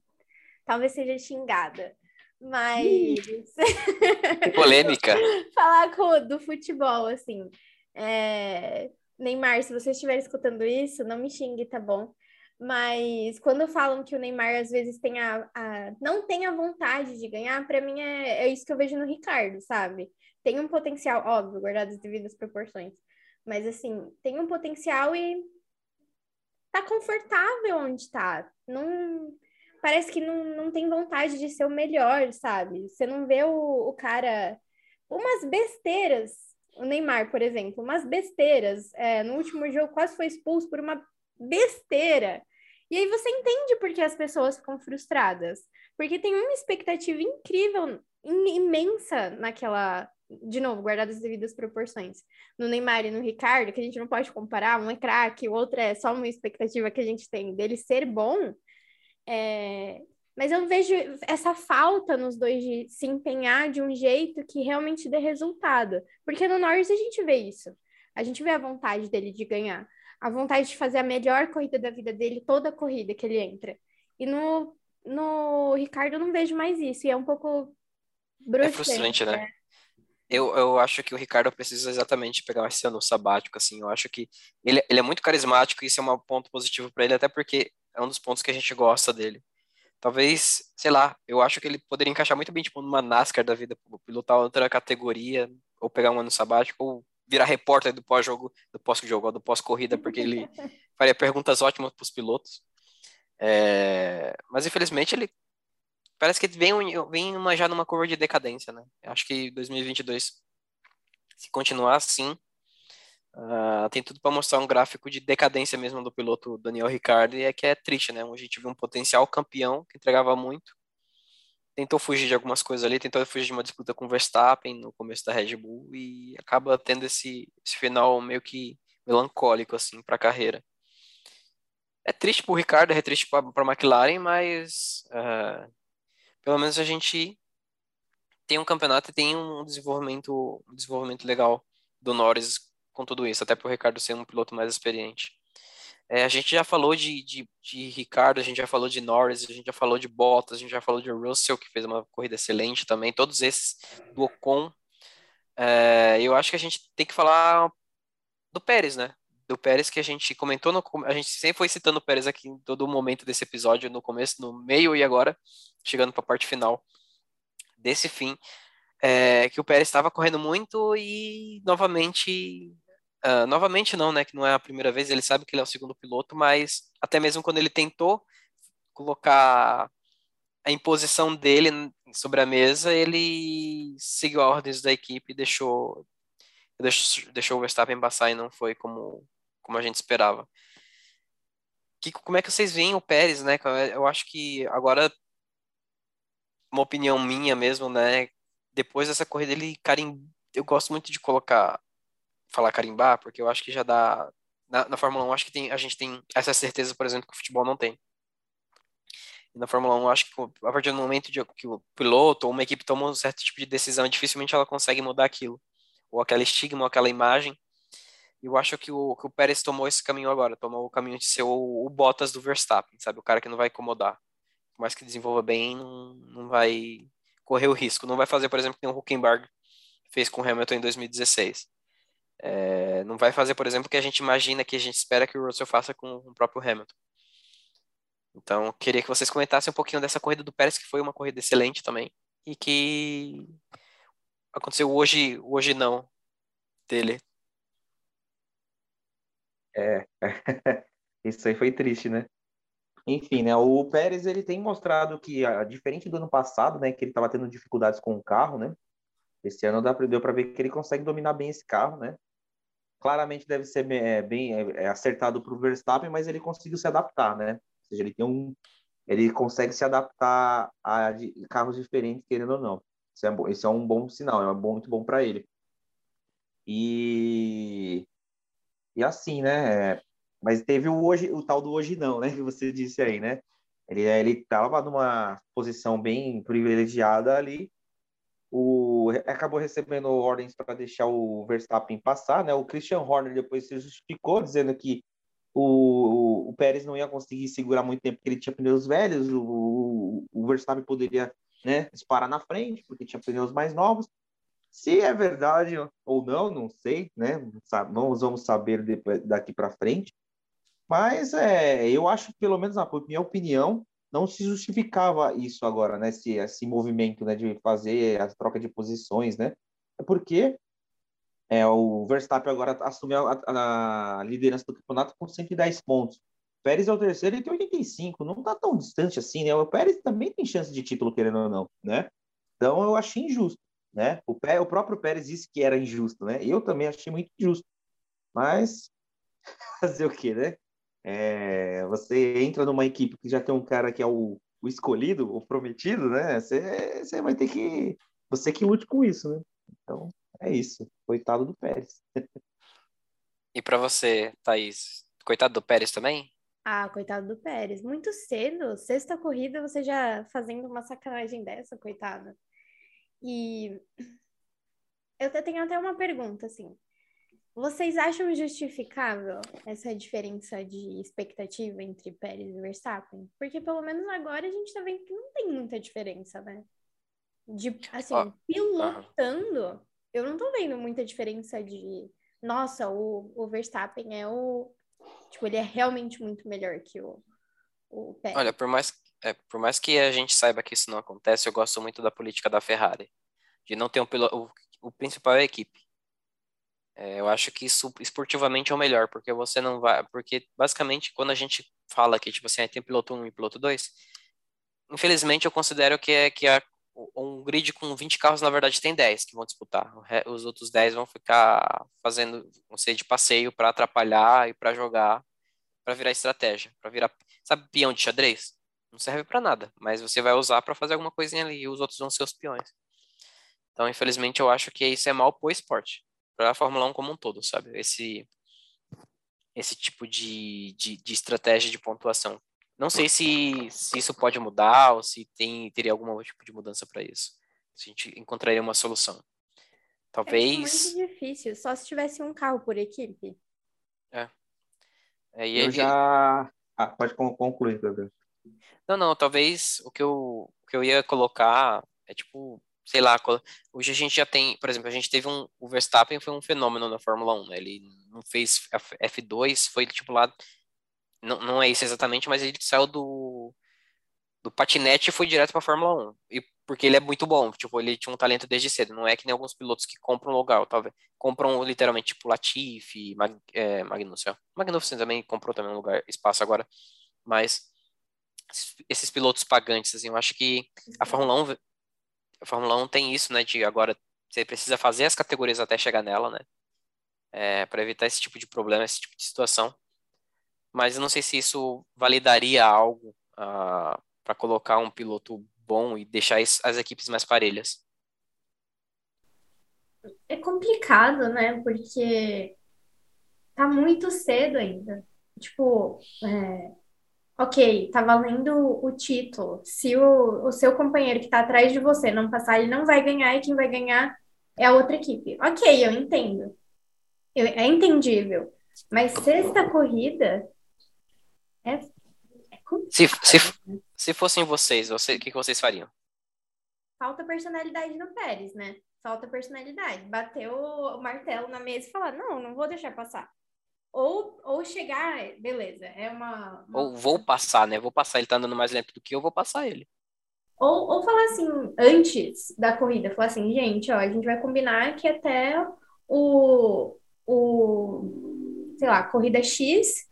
Talvez seja xingada, mas. Polêmica. Falar com, do futebol, assim. É... Neymar, se você estiver escutando isso, não me xingue, tá bom? Mas quando falam que o Neymar às vezes tem a, a não tem a vontade de ganhar, para mim é, é isso que eu vejo no Ricardo, sabe? tem um potencial, óbvio, guardado as devidas proporções. Mas, assim, tem um potencial e tá confortável onde tá. Não, parece que não, não tem vontade de ser o melhor, sabe? Você não vê o, o cara. Umas besteiras. O Neymar, por exemplo, umas besteiras. É, no último jogo quase foi expulso por uma besteira. E aí você entende por que as pessoas ficam frustradas. Porque tem uma expectativa incrível, imensa naquela. De novo, guardadas as devidas proporções. No Neymar e no Ricardo, que a gente não pode comparar, um é craque, o outro é só uma expectativa que a gente tem dele ser bom. É... Mas eu vejo essa falta nos dois de se empenhar de um jeito que realmente dê resultado. Porque no Norris a gente vê isso. A gente vê a vontade dele de ganhar. A vontade de fazer a melhor corrida da vida dele, toda a corrida que ele entra. E no, no Ricardo eu não vejo mais isso. E é um pouco bruxante. É frustrante, né? né? Eu, eu acho que o Ricardo precisa exatamente pegar esse ano sabático, assim. Eu acho que ele, ele é muito carismático e isso é um ponto positivo para ele, até porque é um dos pontos que a gente gosta dele. Talvez, sei lá, eu acho que ele poderia encaixar muito bem, tipo, numa NASCAR da vida, pilotar outra categoria, ou pegar um ano sabático, ou virar repórter do pós-jogo, do pós-jogo, do pós-corrida, porque ele faria perguntas ótimas para os pilotos. É... Mas infelizmente ele parece que vem, vem uma, já numa curva de decadência, né? Acho que 2022, se continuar assim, Uh, tem tudo para mostrar um gráfico de decadência mesmo do piloto Daniel Ricciardo e é que é triste, né? A gente viu um potencial campeão que entregava muito, tentou fugir de algumas coisas ali, tentou fugir de uma disputa com Verstappen no começo da Red Bull e acaba tendo esse, esse final meio que melancólico assim para a carreira. É triste para o Ricardo, é triste para a McLaren, mas uh, pelo menos a gente tem um campeonato e tem um desenvolvimento, um desenvolvimento legal do Norris com tudo isso, até para o Ricardo ser um piloto mais experiente. É, a gente já falou de, de, de, Ricardo, a gente já falou de Norris, a gente já falou de Bottas, a gente já falou de Russell, que fez uma corrida excelente também, todos esses do Ocon. É, eu acho que a gente tem que falar do Pérez, né? Do Pérez que a gente comentou, no, a gente sempre foi citando o Pérez aqui em todo momento desse episódio, no começo, no meio e agora, chegando para a parte final desse fim, é, que o Pérez estava correndo muito e novamente Uh, novamente não, né? Que não é a primeira vez, ele sabe que ele é o segundo piloto, mas até mesmo quando ele tentou colocar a imposição dele sobre a mesa, ele seguiu as ordens da equipe e deixou, deixou, deixou o Verstappen passar e não foi como, como a gente esperava. Que, como é que vocês veem o Pérez, né? Eu acho que agora, uma opinião minha mesmo, né? Depois dessa corrida, ele, cara, eu gosto muito de colocar falar carimbar, porque eu acho que já dá. Na, na Fórmula 1, acho que tem, a gente tem essa certeza, por exemplo, que o futebol não tem. Na Fórmula 1, acho que a partir do momento de, que o piloto ou uma equipe toma um certo tipo de decisão, dificilmente ela consegue mudar aquilo. Ou aquela estigma, ou aquela imagem. E eu acho que o, que o Pérez tomou esse caminho agora, tomou o caminho de ser o, o Bottas do Verstappen, sabe? O cara que não vai incomodar. Por mais que desenvolva bem, não, não vai correr o risco. Não vai fazer, por exemplo, que o Huckenberg fez com o Hamilton em 2016. É, não vai fazer, por exemplo, o que a gente imagina, que a gente espera que o Russell faça com o próprio Hamilton. Então, queria que vocês comentassem um pouquinho dessa corrida do Pérez, que foi uma corrida excelente também, e que aconteceu hoje, hoje não, dele. É, isso aí foi triste, né? Enfim, né? O Pérez ele tem mostrado que, diferente do ano passado, né, que ele estava tendo dificuldades com o carro, né? Esse ano deu para ver que ele consegue dominar bem esse carro, né? Claramente deve ser é, bem é, é acertado para o Verstappen, mas ele conseguiu se adaptar, né? Ou seja, ele tem um, ele consegue se adaptar a carros diferentes, querendo ou não. Isso é, isso é um bom sinal, é bom, muito bom para ele. E e assim, né? Mas teve o hoje, o tal do hoje não, né? Que você disse aí, né? Ele ele estava numa posição bem privilegiada ali o, acabou recebendo ordens para deixar o Verstappen passar, né? O Christian Horner depois se justificou dizendo que o, o Pérez não ia conseguir segurar muito tempo porque ele tinha pneus velhos, o, o Verstappen poderia né, disparar na frente porque tinha pneus mais novos. Se é verdade ou não, não sei, né? Não vamos saber depois, daqui para frente. Mas é, eu acho, pelo menos na minha opinião, não se justificava isso agora, né? Esse, esse movimento, né, de fazer a troca de posições, né? É porque é, o Verstappen agora assumiu a, a, liderança do campeonato com 110 pontos. Pérez é o terceiro e tem 85, não tá tão distante assim, né? O Pérez também tem chance de título, querendo ou não, né? Então eu achei injusto, né? O, Pé, o próprio Pérez disse que era injusto, né? Eu também achei muito injusto. Mas fazer o quê, né? É, você entra numa equipe que já tem um cara que é o, o escolhido, o prometido, né? Você, você vai ter que. Você que lute com isso, né? Então, é isso. Coitado do Pérez. E para você, Thaís, coitado do Pérez também? Ah, coitado do Pérez. Muito cedo, sexta corrida, você já fazendo uma sacanagem dessa, coitada. E eu tenho até uma pergunta, assim. Vocês acham justificável essa diferença de expectativa entre Pérez e Verstappen? Porque pelo menos agora a gente tá vendo que não tem muita diferença, né? De, assim, oh. pilotando, eu não tô vendo muita diferença de, nossa, o, o Verstappen é o, tipo, ele é realmente muito melhor que o, o Pérez. Olha, por mais, é, por mais que a gente saiba que isso não acontece, eu gosto muito da política da Ferrari, de não ter um piloto, o, o principal é a equipe. É, eu acho que isso esportivamente é o melhor, porque você não vai. Porque basicamente, quando a gente fala que, tipo assim, tem piloto 1 e piloto 2, infelizmente eu considero que é que a, um grid com 20 carros, na verdade, tem 10 que vão disputar. Os outros 10 vão ficar fazendo, vão ser de passeio para atrapalhar e para jogar, para virar estratégia, para virar. Sabe, peão de xadrez? Não serve para nada, mas você vai usar para fazer alguma coisinha ali e os outros vão ser os peões. Então, infelizmente, eu acho que isso é mal pro esporte para a Fórmula 1 como um todo, sabe? Esse, esse tipo de, de, de, estratégia de pontuação. Não sei se, se isso pode mudar ou se tem, teria algum tipo de mudança para isso. Se a gente encontraria uma solução. Talvez. É muito difícil, só se tivesse um carro por equipe. É. é eu ele... já. Ah, pode concluir, Gabriel. Não, não, talvez o que eu, o que eu ia colocar é tipo sei lá, hoje a gente já tem, por exemplo, a gente teve um, o Verstappen foi um fenômeno na Fórmula 1, né? Ele não fez F2, foi tipo lá, não, não é isso exatamente, mas ele saiu do, do patinete e foi direto para a Fórmula 1. E porque ele é muito bom, tipo, ele tinha um talento desde cedo, não é que nem alguns pilotos que compram lugar, talvez, compram literalmente tipo Latifi, Mag, é, Magnussen, Magnussen também comprou também um lugar, espaço agora, mas esses pilotos pagantes, assim, eu acho que a Fórmula 1 a Fórmula 1 tem isso, né, de agora você precisa fazer as categorias até chegar nela, né, é, para evitar esse tipo de problema, esse tipo de situação. Mas eu não sei se isso validaria algo uh, ah, para colocar um piloto bom e deixar as equipes mais parelhas. É complicado, né? Porque tá muito cedo ainda. Tipo, é, ok, tá valendo o título. Se o, o seu companheiro que tá atrás de você não passar, ele não vai ganhar e quem vai ganhar é a outra equipe. Ok, eu entendo. Eu, é entendível. Mas sexta corrida é, é se, se, se fossem vocês, você, o que, que vocês fariam? Falta personalidade no Pérez, né? Falta personalidade. Bateu o martelo na mesa e falar: não, não vou deixar passar. Ou, ou chegar, beleza, é uma, uma, Ou vou passar, né? Vou passar, ele tá andando mais lento do que eu, vou passar ele. Ou, ou falar assim, antes da corrida, falar assim, gente, ó, a gente vai combinar que até o, o sei lá, corrida X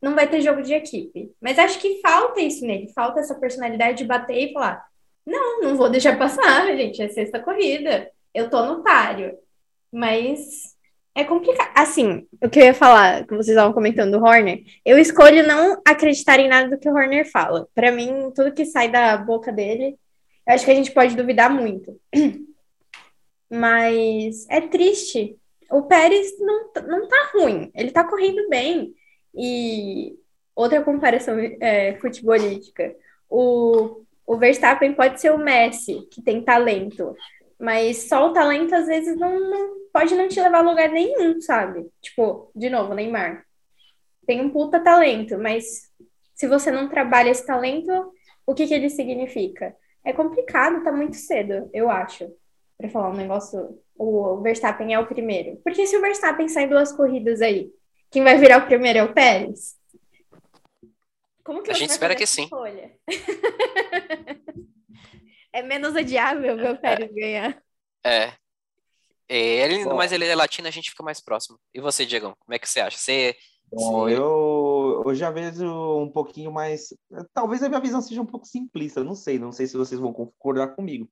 não vai ter jogo de equipe. Mas acho que falta isso nele, falta essa personalidade de bater e falar, não, não vou deixar passar, gente, é sexta corrida, eu tô no páreo. Mas é complicado. Assim, o que eu ia falar, que vocês estavam comentando do Horner, eu escolho não acreditar em nada do que o Horner fala. Para mim, tudo que sai da boca dele, eu acho que a gente pode duvidar muito. Mas é triste. O Pérez não, não tá ruim, ele tá correndo bem. E outra comparação é, futebolística: o, o Verstappen pode ser o Messi, que tem talento, mas só o talento às vezes não, não pode não te levar a lugar nenhum, sabe? Tipo, de novo, Neymar. Tem um puta talento, mas se você não trabalha esse talento, o que que ele significa? É complicado, tá muito cedo, eu acho, para falar um negócio. O Verstappen é o primeiro. Porque se o Verstappen sai duas corridas aí, quem vai virar o primeiro é o Pérez? Como que a gente espera que sim. é menos odiável ver o Pérez ganhar. É. É, ele, Bom, mas ele é latino, a gente fica mais próximo. E você, Diego, como é que você acha? Você, Bom, eu, eu já vejo um pouquinho mais. Talvez a minha visão seja um pouco simplista, não sei, não sei se vocês vão concordar comigo.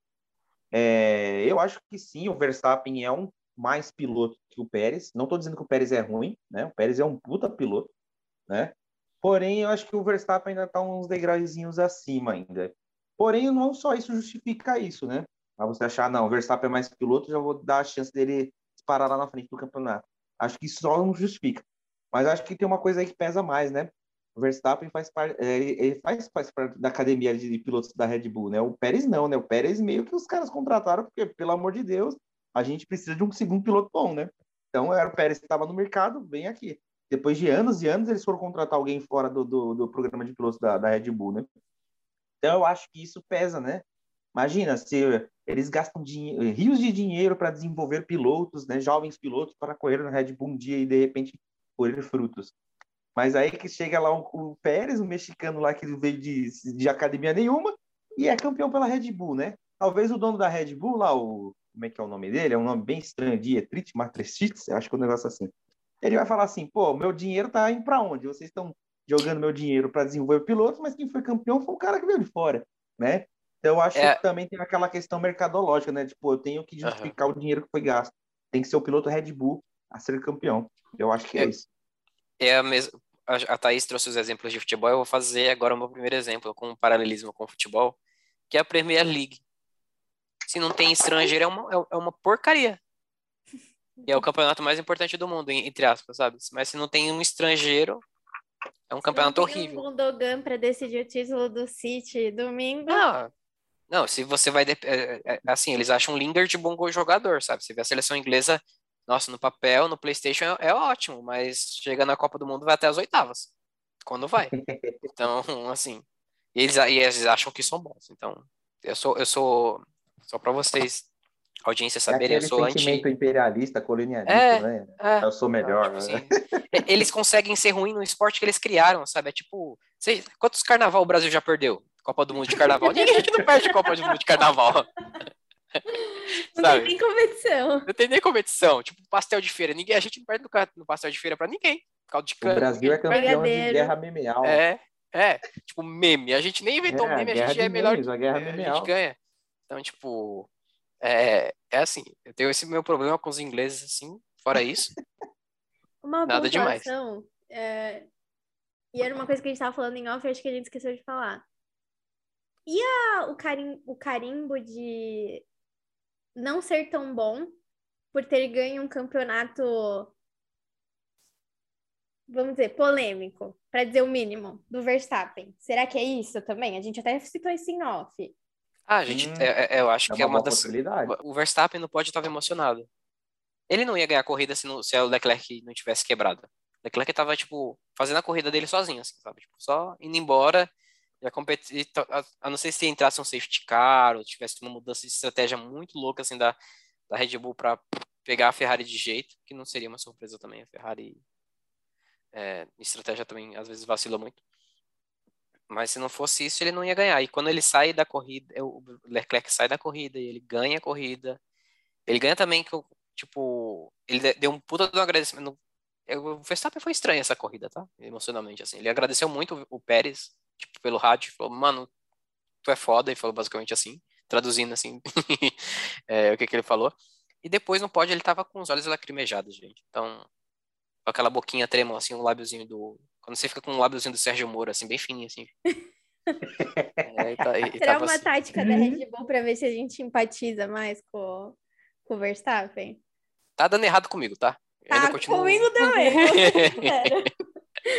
É, eu acho que sim, o Verstappen é um mais piloto que o Pérez. Não estou dizendo que o Pérez é ruim, né? O Pérez é um puta piloto, né? Porém, eu acho que o Verstappen ainda está uns degrauzinhos acima ainda. Porém, não só isso justifica isso, né? Para você achar, não, o Verstappen é mais piloto, já vou dar a chance dele disparar lá na frente do campeonato. Acho que isso só não justifica. Mas acho que tem uma coisa aí que pesa mais, né? O Verstappen faz parte, é, ele faz, faz parte da academia de pilotos da Red Bull, né? O Pérez não, né? O Pérez meio que os caras contrataram, porque, pelo amor de Deus, a gente precisa de um segundo piloto bom, né? Então, era o Pérez que estava no mercado, vem aqui. Depois de anos e anos, eles foram contratar alguém fora do, do, do programa de pilotos da, da Red Bull, né? Então, eu acho que isso pesa, né? Imagina se eles gastam rios de dinheiro para desenvolver pilotos, né, jovens pilotos para correr na Red Bull um dia e de repente colher frutos. Mas aí que chega lá o, o Pérez, o mexicano lá que veio de, de academia nenhuma e é campeão pela Red Bull, né? Talvez o dono da Red Bull lá, o como é que é o nome dele? É um nome bem estranho, Dietrich Matreschitz, acho que é um negócio assim. Ele vai falar assim, pô, meu dinheiro tá indo para onde? Vocês estão jogando meu dinheiro para desenvolver pilotos, mas quem foi campeão foi o cara que veio de fora, né? Então, eu acho é... que também tem aquela questão mercadológica, né? Tipo, eu tenho que justificar uhum. o dinheiro que foi gasto. Tem que ser o piloto Red Bull a ser campeão. Eu acho que é, é isso. É a mesma. A Thaís trouxe os exemplos de futebol, eu vou fazer agora o meu primeiro exemplo, com um paralelismo com o futebol, que é a Premier League. Se não tem estrangeiro, é uma, é, é uma porcaria. E é o campeonato mais importante do mundo, entre aspas, sabe? Mas se não tem um estrangeiro, é um campeonato não horrível. Um Gundogan para decidir o título do City domingo. Não, não, se você vai. É, é, é, assim, eles acham Lingard bom jogador, sabe? Você vê a seleção inglesa, nossa, no papel, no PlayStation é, é, ótimo, mas chega na Copa do Mundo vai até as oitavas. Quando vai. Então, assim. E eles, e eles acham que são bons. Então, eu sou. Eu sou só para vocês, audiência, saberem, é eu sou sentimento anti... imperialista, colonialista, é, né? É, eu sou melhor. Não, tipo né? assim, eles conseguem ser ruins no esporte que eles criaram, sabe? É tipo. Sei, quantos carnaval o Brasil já perdeu? Copa do Mundo de Carnaval. Ninguém aqui não perde Copa do Mundo de Carnaval. Não tem nem competição. Não tem nem competição. Tipo, pastel de feira. Ninguém, a gente não perde no, pastel de feira pra ninguém. Caldo de cana. O Brasil é campeão de guerra memeal. É, é. Tipo, meme. A gente nem inventou é, meme, a gente é melhor. Memes, a guerra é, memeal. A gente ganha. Então, tipo, é, é assim. Eu tenho esse meu problema com os ingleses, assim. Fora isso. Uma nada demais. É... E era uma coisa que a gente tava falando em off, acho que a gente esqueceu de falar. E a, o, carim, o carimbo de não ser tão bom por ter ganho um campeonato, vamos dizer, polêmico, para dizer o mínimo, do Verstappen. Será que é isso também? A gente até citou isso em off. Ah, gente, hum, é, é, eu acho é que é uma das. O Verstappen não pode estar emocionado. Ele não ia ganhar a corrida se, não, se o Leclerc não tivesse quebrado. O Leclerc tava, tipo, fazendo a corrida dele sozinho, assim, sabe? Tipo, só indo embora e a, a, a não ser se entrasse um safety car ou tivesse uma mudança de estratégia muito louca assim da, da Red Bull para pegar a Ferrari de jeito, que não seria uma surpresa também. A Ferrari, é, estratégia também às vezes vacila muito. Mas se não fosse isso, ele não ia ganhar. E quando ele sai da corrida, o Leclerc sai da corrida e ele ganha a corrida. Ele ganha também que, tipo, ele deu um puta do agradecimento. O Verstappen foi estranho essa corrida, tá? Emocionalmente, assim. Ele agradeceu muito o Pérez tipo, pelo rádio, falou, mano, tu é foda, e falou basicamente assim, traduzindo assim, é, o que que ele falou. E depois no pódio ele tava com os olhos lacrimejados, gente. Então, com aquela boquinha trêmula, assim, o lábiozinho do... Quando você fica com o lábiozinho do Sérgio Moro, assim, bem fininho, assim. é, tá, e, Será uma assim. tática da Red Bull pra ver se a gente empatiza mais com, com o Verstappen? Tá dando errado comigo, tá? Tá, comigo também.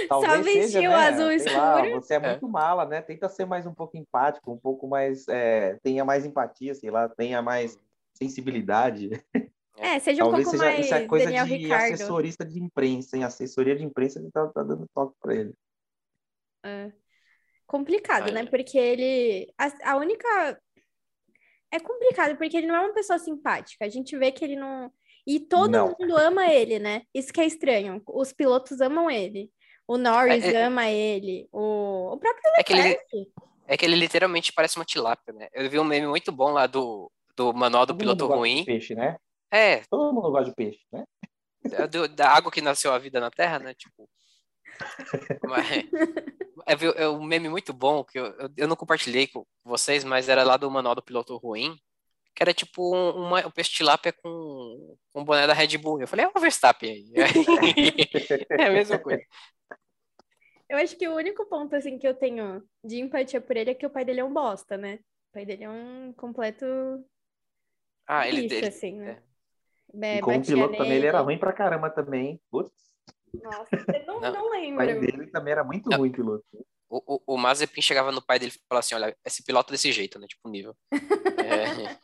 Talvez Só vestiu né? azul escuro. Lá, você é, é muito mala, né? Tenta ser mais um pouco empático, um pouco mais. É, tenha mais empatia, sei lá, tenha mais sensibilidade. É, seja um Talvez pouco seja, mais isso é coisa Daniel de Ricardo. assessorista de imprensa, em assessoria de imprensa, ele tá, tá dando toque para ele. É. Complicado, né? Porque ele. A, a única. É complicado, porque ele não é uma pessoa simpática. A gente vê que ele não. E todo não. mundo ama ele, né? Isso que é estranho. Os pilotos amam ele. O Norris é, é, ama ele. O, o próprio Leclerc. É que, ele, é que ele literalmente parece uma tilápia, né? Eu vi um meme muito bom lá do, do manual do Todo piloto ruim. peixe, né? É. Todo mundo gosta de peixe, né? É do, da água que nasceu a vida na Terra, né? Tipo. Mas, é, é um meme muito bom que eu, eu, eu, não compartilhei com vocês, mas era lá do Manual do Piloto Ruim, que era tipo um, uma, um pestilápia com um boné da Red Bull. Eu falei, é o Verstappen aí. é a mesma coisa. Eu acho que o único ponto assim que eu tenho de empatia por ele é que o pai dele é um bosta, né? O pai dele é um completo ah, ele dele, assim, né? É. E como piloto nele. também ele era ruim pra caramba também. Putz. Nossa, eu não, não, não lembro. O pai dele também era muito não. ruim piloto. O, o, o Mazepin chegava no pai dele e falava assim, olha, esse piloto desse jeito, né? Tipo, nível. é.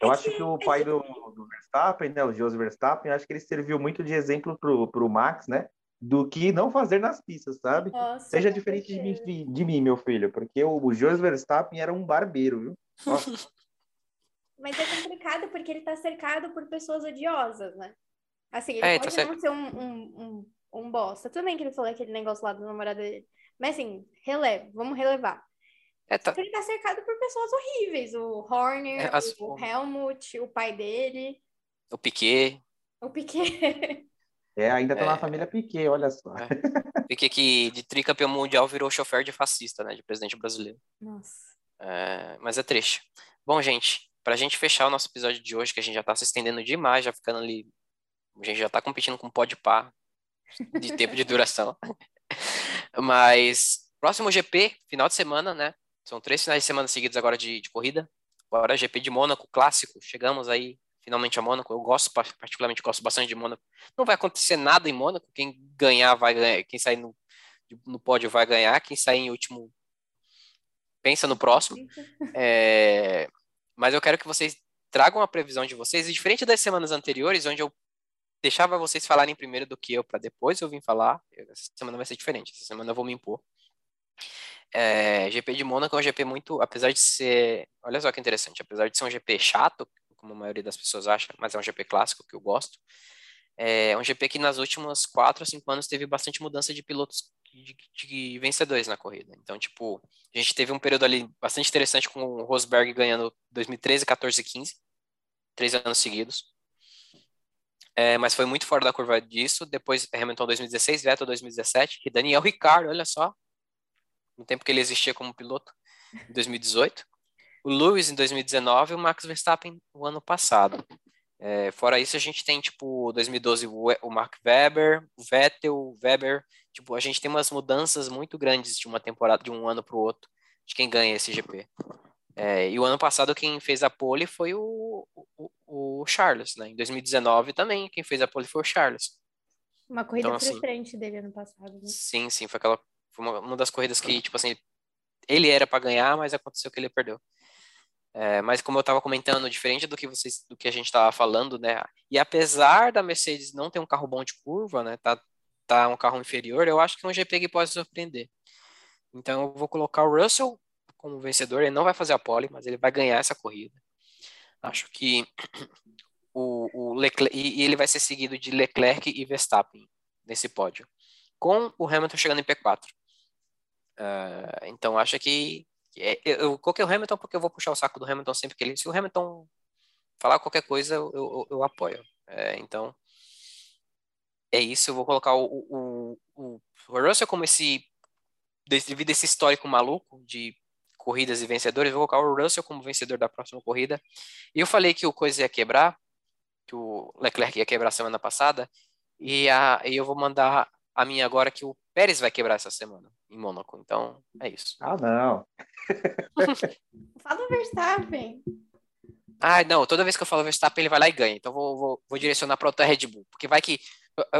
Eu acho que o pai do, do Verstappen, né, o José Verstappen, acho que ele serviu muito de exemplo pro, pro Max, né? Do que não fazer nas pistas, sabe? Nossa, Seja diferente de mim, de, de mim, meu filho, porque o, o José Verstappen era um barbeiro, viu? Mas é complicado porque ele tá cercado por pessoas odiosas, né? Assim, ele é, pode tá não ser um, um, um, um bosta. Tudo bem que ele falou aquele negócio lá do namorado dele. Mas assim, releva, vamos relevar. É, tá... Ele tá cercado por pessoas horríveis. O Horner, é, as... o Helmut, o pai dele. O Piquet. O Piquet. É, ainda tá é... na família Piquet, olha só. É. Piquet que de tricampeão mundial virou chofer de fascista, né? De presidente brasileiro. Nossa. É, mas é triste. Bom, gente, pra gente fechar o nosso episódio de hoje, que a gente já tá se estendendo demais, já ficando ali. A gente já tá competindo com pó de pá de tempo de duração. Mas próximo GP, final de semana, né? São três finais de semana seguidos agora de, de corrida. Agora GP de Mônaco, clássico. Chegamos aí finalmente a Mônaco. Eu gosto, particularmente gosto bastante de Mônaco. Não vai acontecer nada em Mônaco. Quem ganhar vai ganhar. Quem sair no, no pódio vai ganhar. Quem sair em último pensa no próximo. É, mas eu quero que vocês tragam a previsão de vocês. E diferente das semanas anteriores, onde eu deixava vocês falarem primeiro do que eu para depois eu vim falar. Essa semana vai ser diferente. Essa semana eu vou me impor. É, GP de Mônaco é um GP muito, apesar de ser, olha só que interessante, apesar de ser um GP chato, como a maioria das pessoas acha, mas é um GP clássico que eu gosto. É um GP que nas últimas quatro ou cinco anos teve bastante mudança de pilotos de, de, vencedores na corrida. Então, tipo, a gente teve um período ali bastante interessante com o Rosberg ganhando 2013, 14 e 15, três anos seguidos. É, mas foi muito fora da curva disso. Depois Hamilton 2016, Vettel 2017 e Daniel Ricciardo, olha só, no tempo que ele existia como piloto, em 2018. O Lewis em 2019 e o Max Verstappen no ano passado. É, fora isso, a gente tem, tipo, 2012 o Mark Webber, o Vettel, o Webber. Tipo, a gente tem umas mudanças muito grandes de uma temporada, de um ano para o outro, de quem ganha esse GP. É, e o ano passado quem fez a pole foi o, o, o, Charles, né? Em 2019 também quem fez a pole foi o Charles. Uma corrida então, frustrante assim, dele ano passado, né? Sim, sim, foi aquela foi uma, uma das corridas que, tipo assim, ele era para ganhar, mas aconteceu que ele perdeu. É, mas como eu estava comentando, diferente do que vocês, do que a gente estava falando, né? E apesar da Mercedes não ter um carro bom de curva, né? Tá, tá um carro inferior, eu acho que um GP que pode surpreender. Então eu vou colocar o Russell como vencedor. Ele não vai fazer a pole, mas ele vai ganhar essa corrida. Acho que o, o Leclerc e ele vai ser seguido de Leclerc e Verstappen nesse pódio, com o Hamilton chegando em P4. Uh, então acho que é, eu coloquei o Hamilton porque eu vou puxar o saco do Hamilton sempre que ele. Se o Hamilton falar qualquer coisa, eu, eu, eu apoio. É, então é isso. Eu vou colocar o, o, o, o Russell como esse devido a esse histórico maluco de corridas e vencedores, eu vou colocar o Russell como vencedor da próxima corrida. E eu falei que o Coisa ia quebrar, que o Leclerc ia quebrar semana passada, e, a, e eu vou mandar a minha agora que o Pérez vai quebrar essa semana em Mônaco. Então, é isso. Ah, não. Fala o Verstappen. Ah, não. Toda vez que eu falo Verstappen, ele vai lá e ganha. Então, vou, vou, vou direcionar para outra Red Bull. Porque vai que,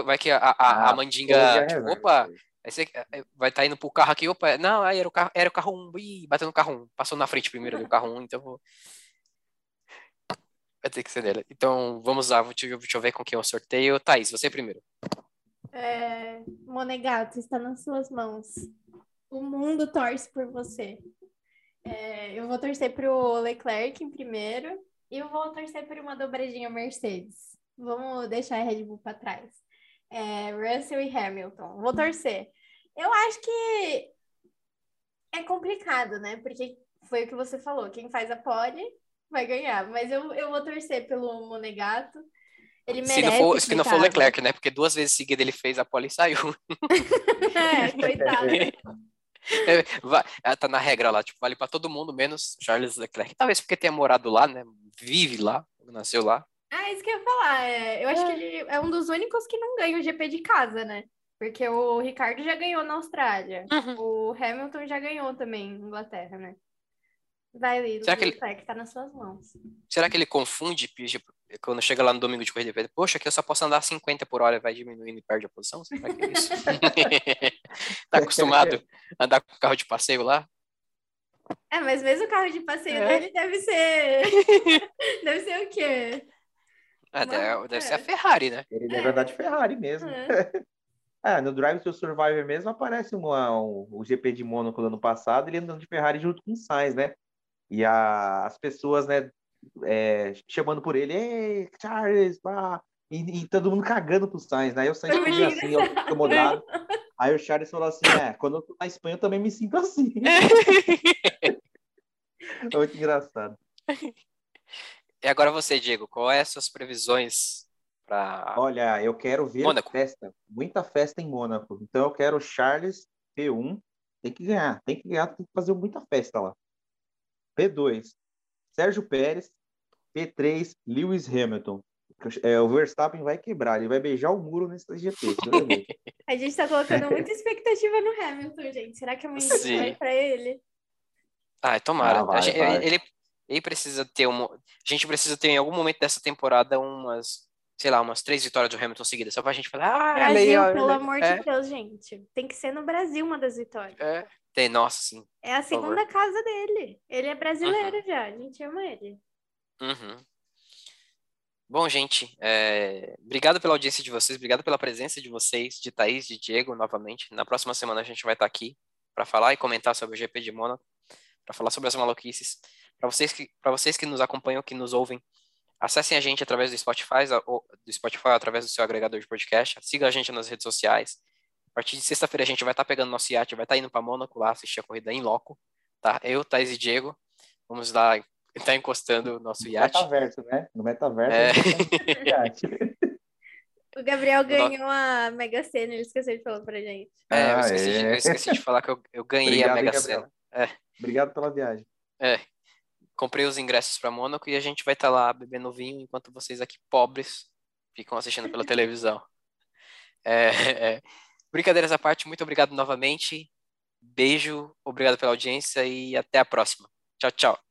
vai que a, a, ah, a mandinga. Tipo, opa, você, vai estar tá indo pro carro aqui. Opa, não, aí era o carro, era o carro 1. Ih, bateu no carro 1. Passou na frente primeiro do carro 1. Então, vou. Vai ter que ser dela. Então, vamos lá. Deixa eu, deixa eu ver com quem eu sorteio. Thaís, você primeiro. É, Monegato, está nas suas mãos. O mundo torce por você. É, eu vou torcer para o Leclerc em primeiro e eu vou torcer por uma dobradinha Mercedes. Vamos deixar a Red Bull para trás. É, Russell e Hamilton. Vou torcer. Eu acho que é complicado, né? Porque foi o que você falou. Quem faz a pole vai ganhar. Mas eu, eu vou torcer pelo Monegato. Ele merece, se não for, se não for. Leclerc, né? Porque duas vezes seguida ele fez a pole e saiu. É, coitado. Vai, ela tá na regra lá, tipo, vale pra todo mundo, menos Charles Leclerc. Talvez porque tenha morado lá, né? Vive lá, nasceu lá. Ah, isso que eu ia falar. é, eu acho que ele é um dos únicos que não ganha o GP de casa, né? Porque o Ricardo já ganhou na Austrália. O Hamilton já ganhou também na Inglaterra, né? Vai, Lilo, Será que ele- Leclerc, tá nas suas mãos. Será que ele confunde quando chega lá no domingo de corrida? ele, Poxa, aqui eu só posso andar 50 por hora, vai diminuindo e perde a posição? Será que é isso? tá acostumado a andar com carro de passeio lá? É, mas mesmo o carro de passeio É. dele deve ser. deve ser o quê? Ah, deve, deve ser a é. Ferrari, né? Ele deve andar de Ferrari mesmo. É. Ah, no Drive to Survive mesmo aparece uma, um, o GP de Mônaco do ano passado, ele andando de Ferrari junto com o Sainz, né? E a- as pessoas, né, é, chamando por ele, ei, Charles, pá! E, e todo mundo cagando pro Sainz, né? Aí o Sainz fica assim, ó, incomodado. Aí o Charles falou assim, é, quando eu tô na Espanha eu também me sinto assim. É muito engraçado. E agora você, Diego, qual é as suas previsões para Olha, eu quero ver Mônaco. festa, muita festa em Mônaco. Então eu quero Charles P1, tem que ganhar, tem que ganhar, tem que fazer muita festa lá. P2, Sérgio Pérez. P3, Lewis Hamilton. É, o Verstappen vai quebrar, ele vai beijar o muro nesse GP. A gente tá colocando muita expectativa no Hamilton, gente. Será que a mãe Sim. vai pra ele? Ah, tomara. Ah, vai, gente- vai. Ele, ele precisa ter um. A gente precisa ter em algum momento dessa temporada umas, sei lá, umas três vitórias do Hamilton seguidas. Só pra gente falar, ah, aí, Brasil, olha pelo aí. amor é, de Deus, gente. Tem que ser no Brasil uma das vitórias. é. Tem, nossa, sim. É a segunda casa dele. Ele é brasileiro já. A gente ama ele. Uhum. Bom, gente, é, obrigado pela audiência de vocês, obrigado pela presença de vocês, de Thaís, de Diego, novamente. Na próxima semana a gente vai estar aqui para falar e comentar sobre o GP de Mônaco, para falar sobre as maluquices. Para vocês que para vocês que nos acompanham, que nos ouvem, acessem a gente através do Spotify, do Spotify através do seu agregador de podcast. Siga a gente nas redes sociais. A partir de sexta-feira a gente vai estar pegando nosso iate, vai estar indo para Mônaco lá assistir a corrida em loco, tá? Eu, Thaís e Diego, vamos lá estar encostando o nosso No iate. metaverso, né? No metaverso. É. tá. O Gabriel ganhou a Mega Sena, ele esqueceu de falar pra gente. É, eu Ah, esqueci, de, é. eu esqueci de falar que eu, eu ganhei Obrigado, a Mega. Sena. Obrigado pela viagem. É. Comprei os ingressos para Mônaco e a gente vai estar lá bebendo vinho enquanto vocês aqui pobres ficam assistindo pela televisão. É, é. Brincadeiras à parte, muito obrigado novamente. Beijo, obrigado pela audiência e até a próxima. Tchau, tchau.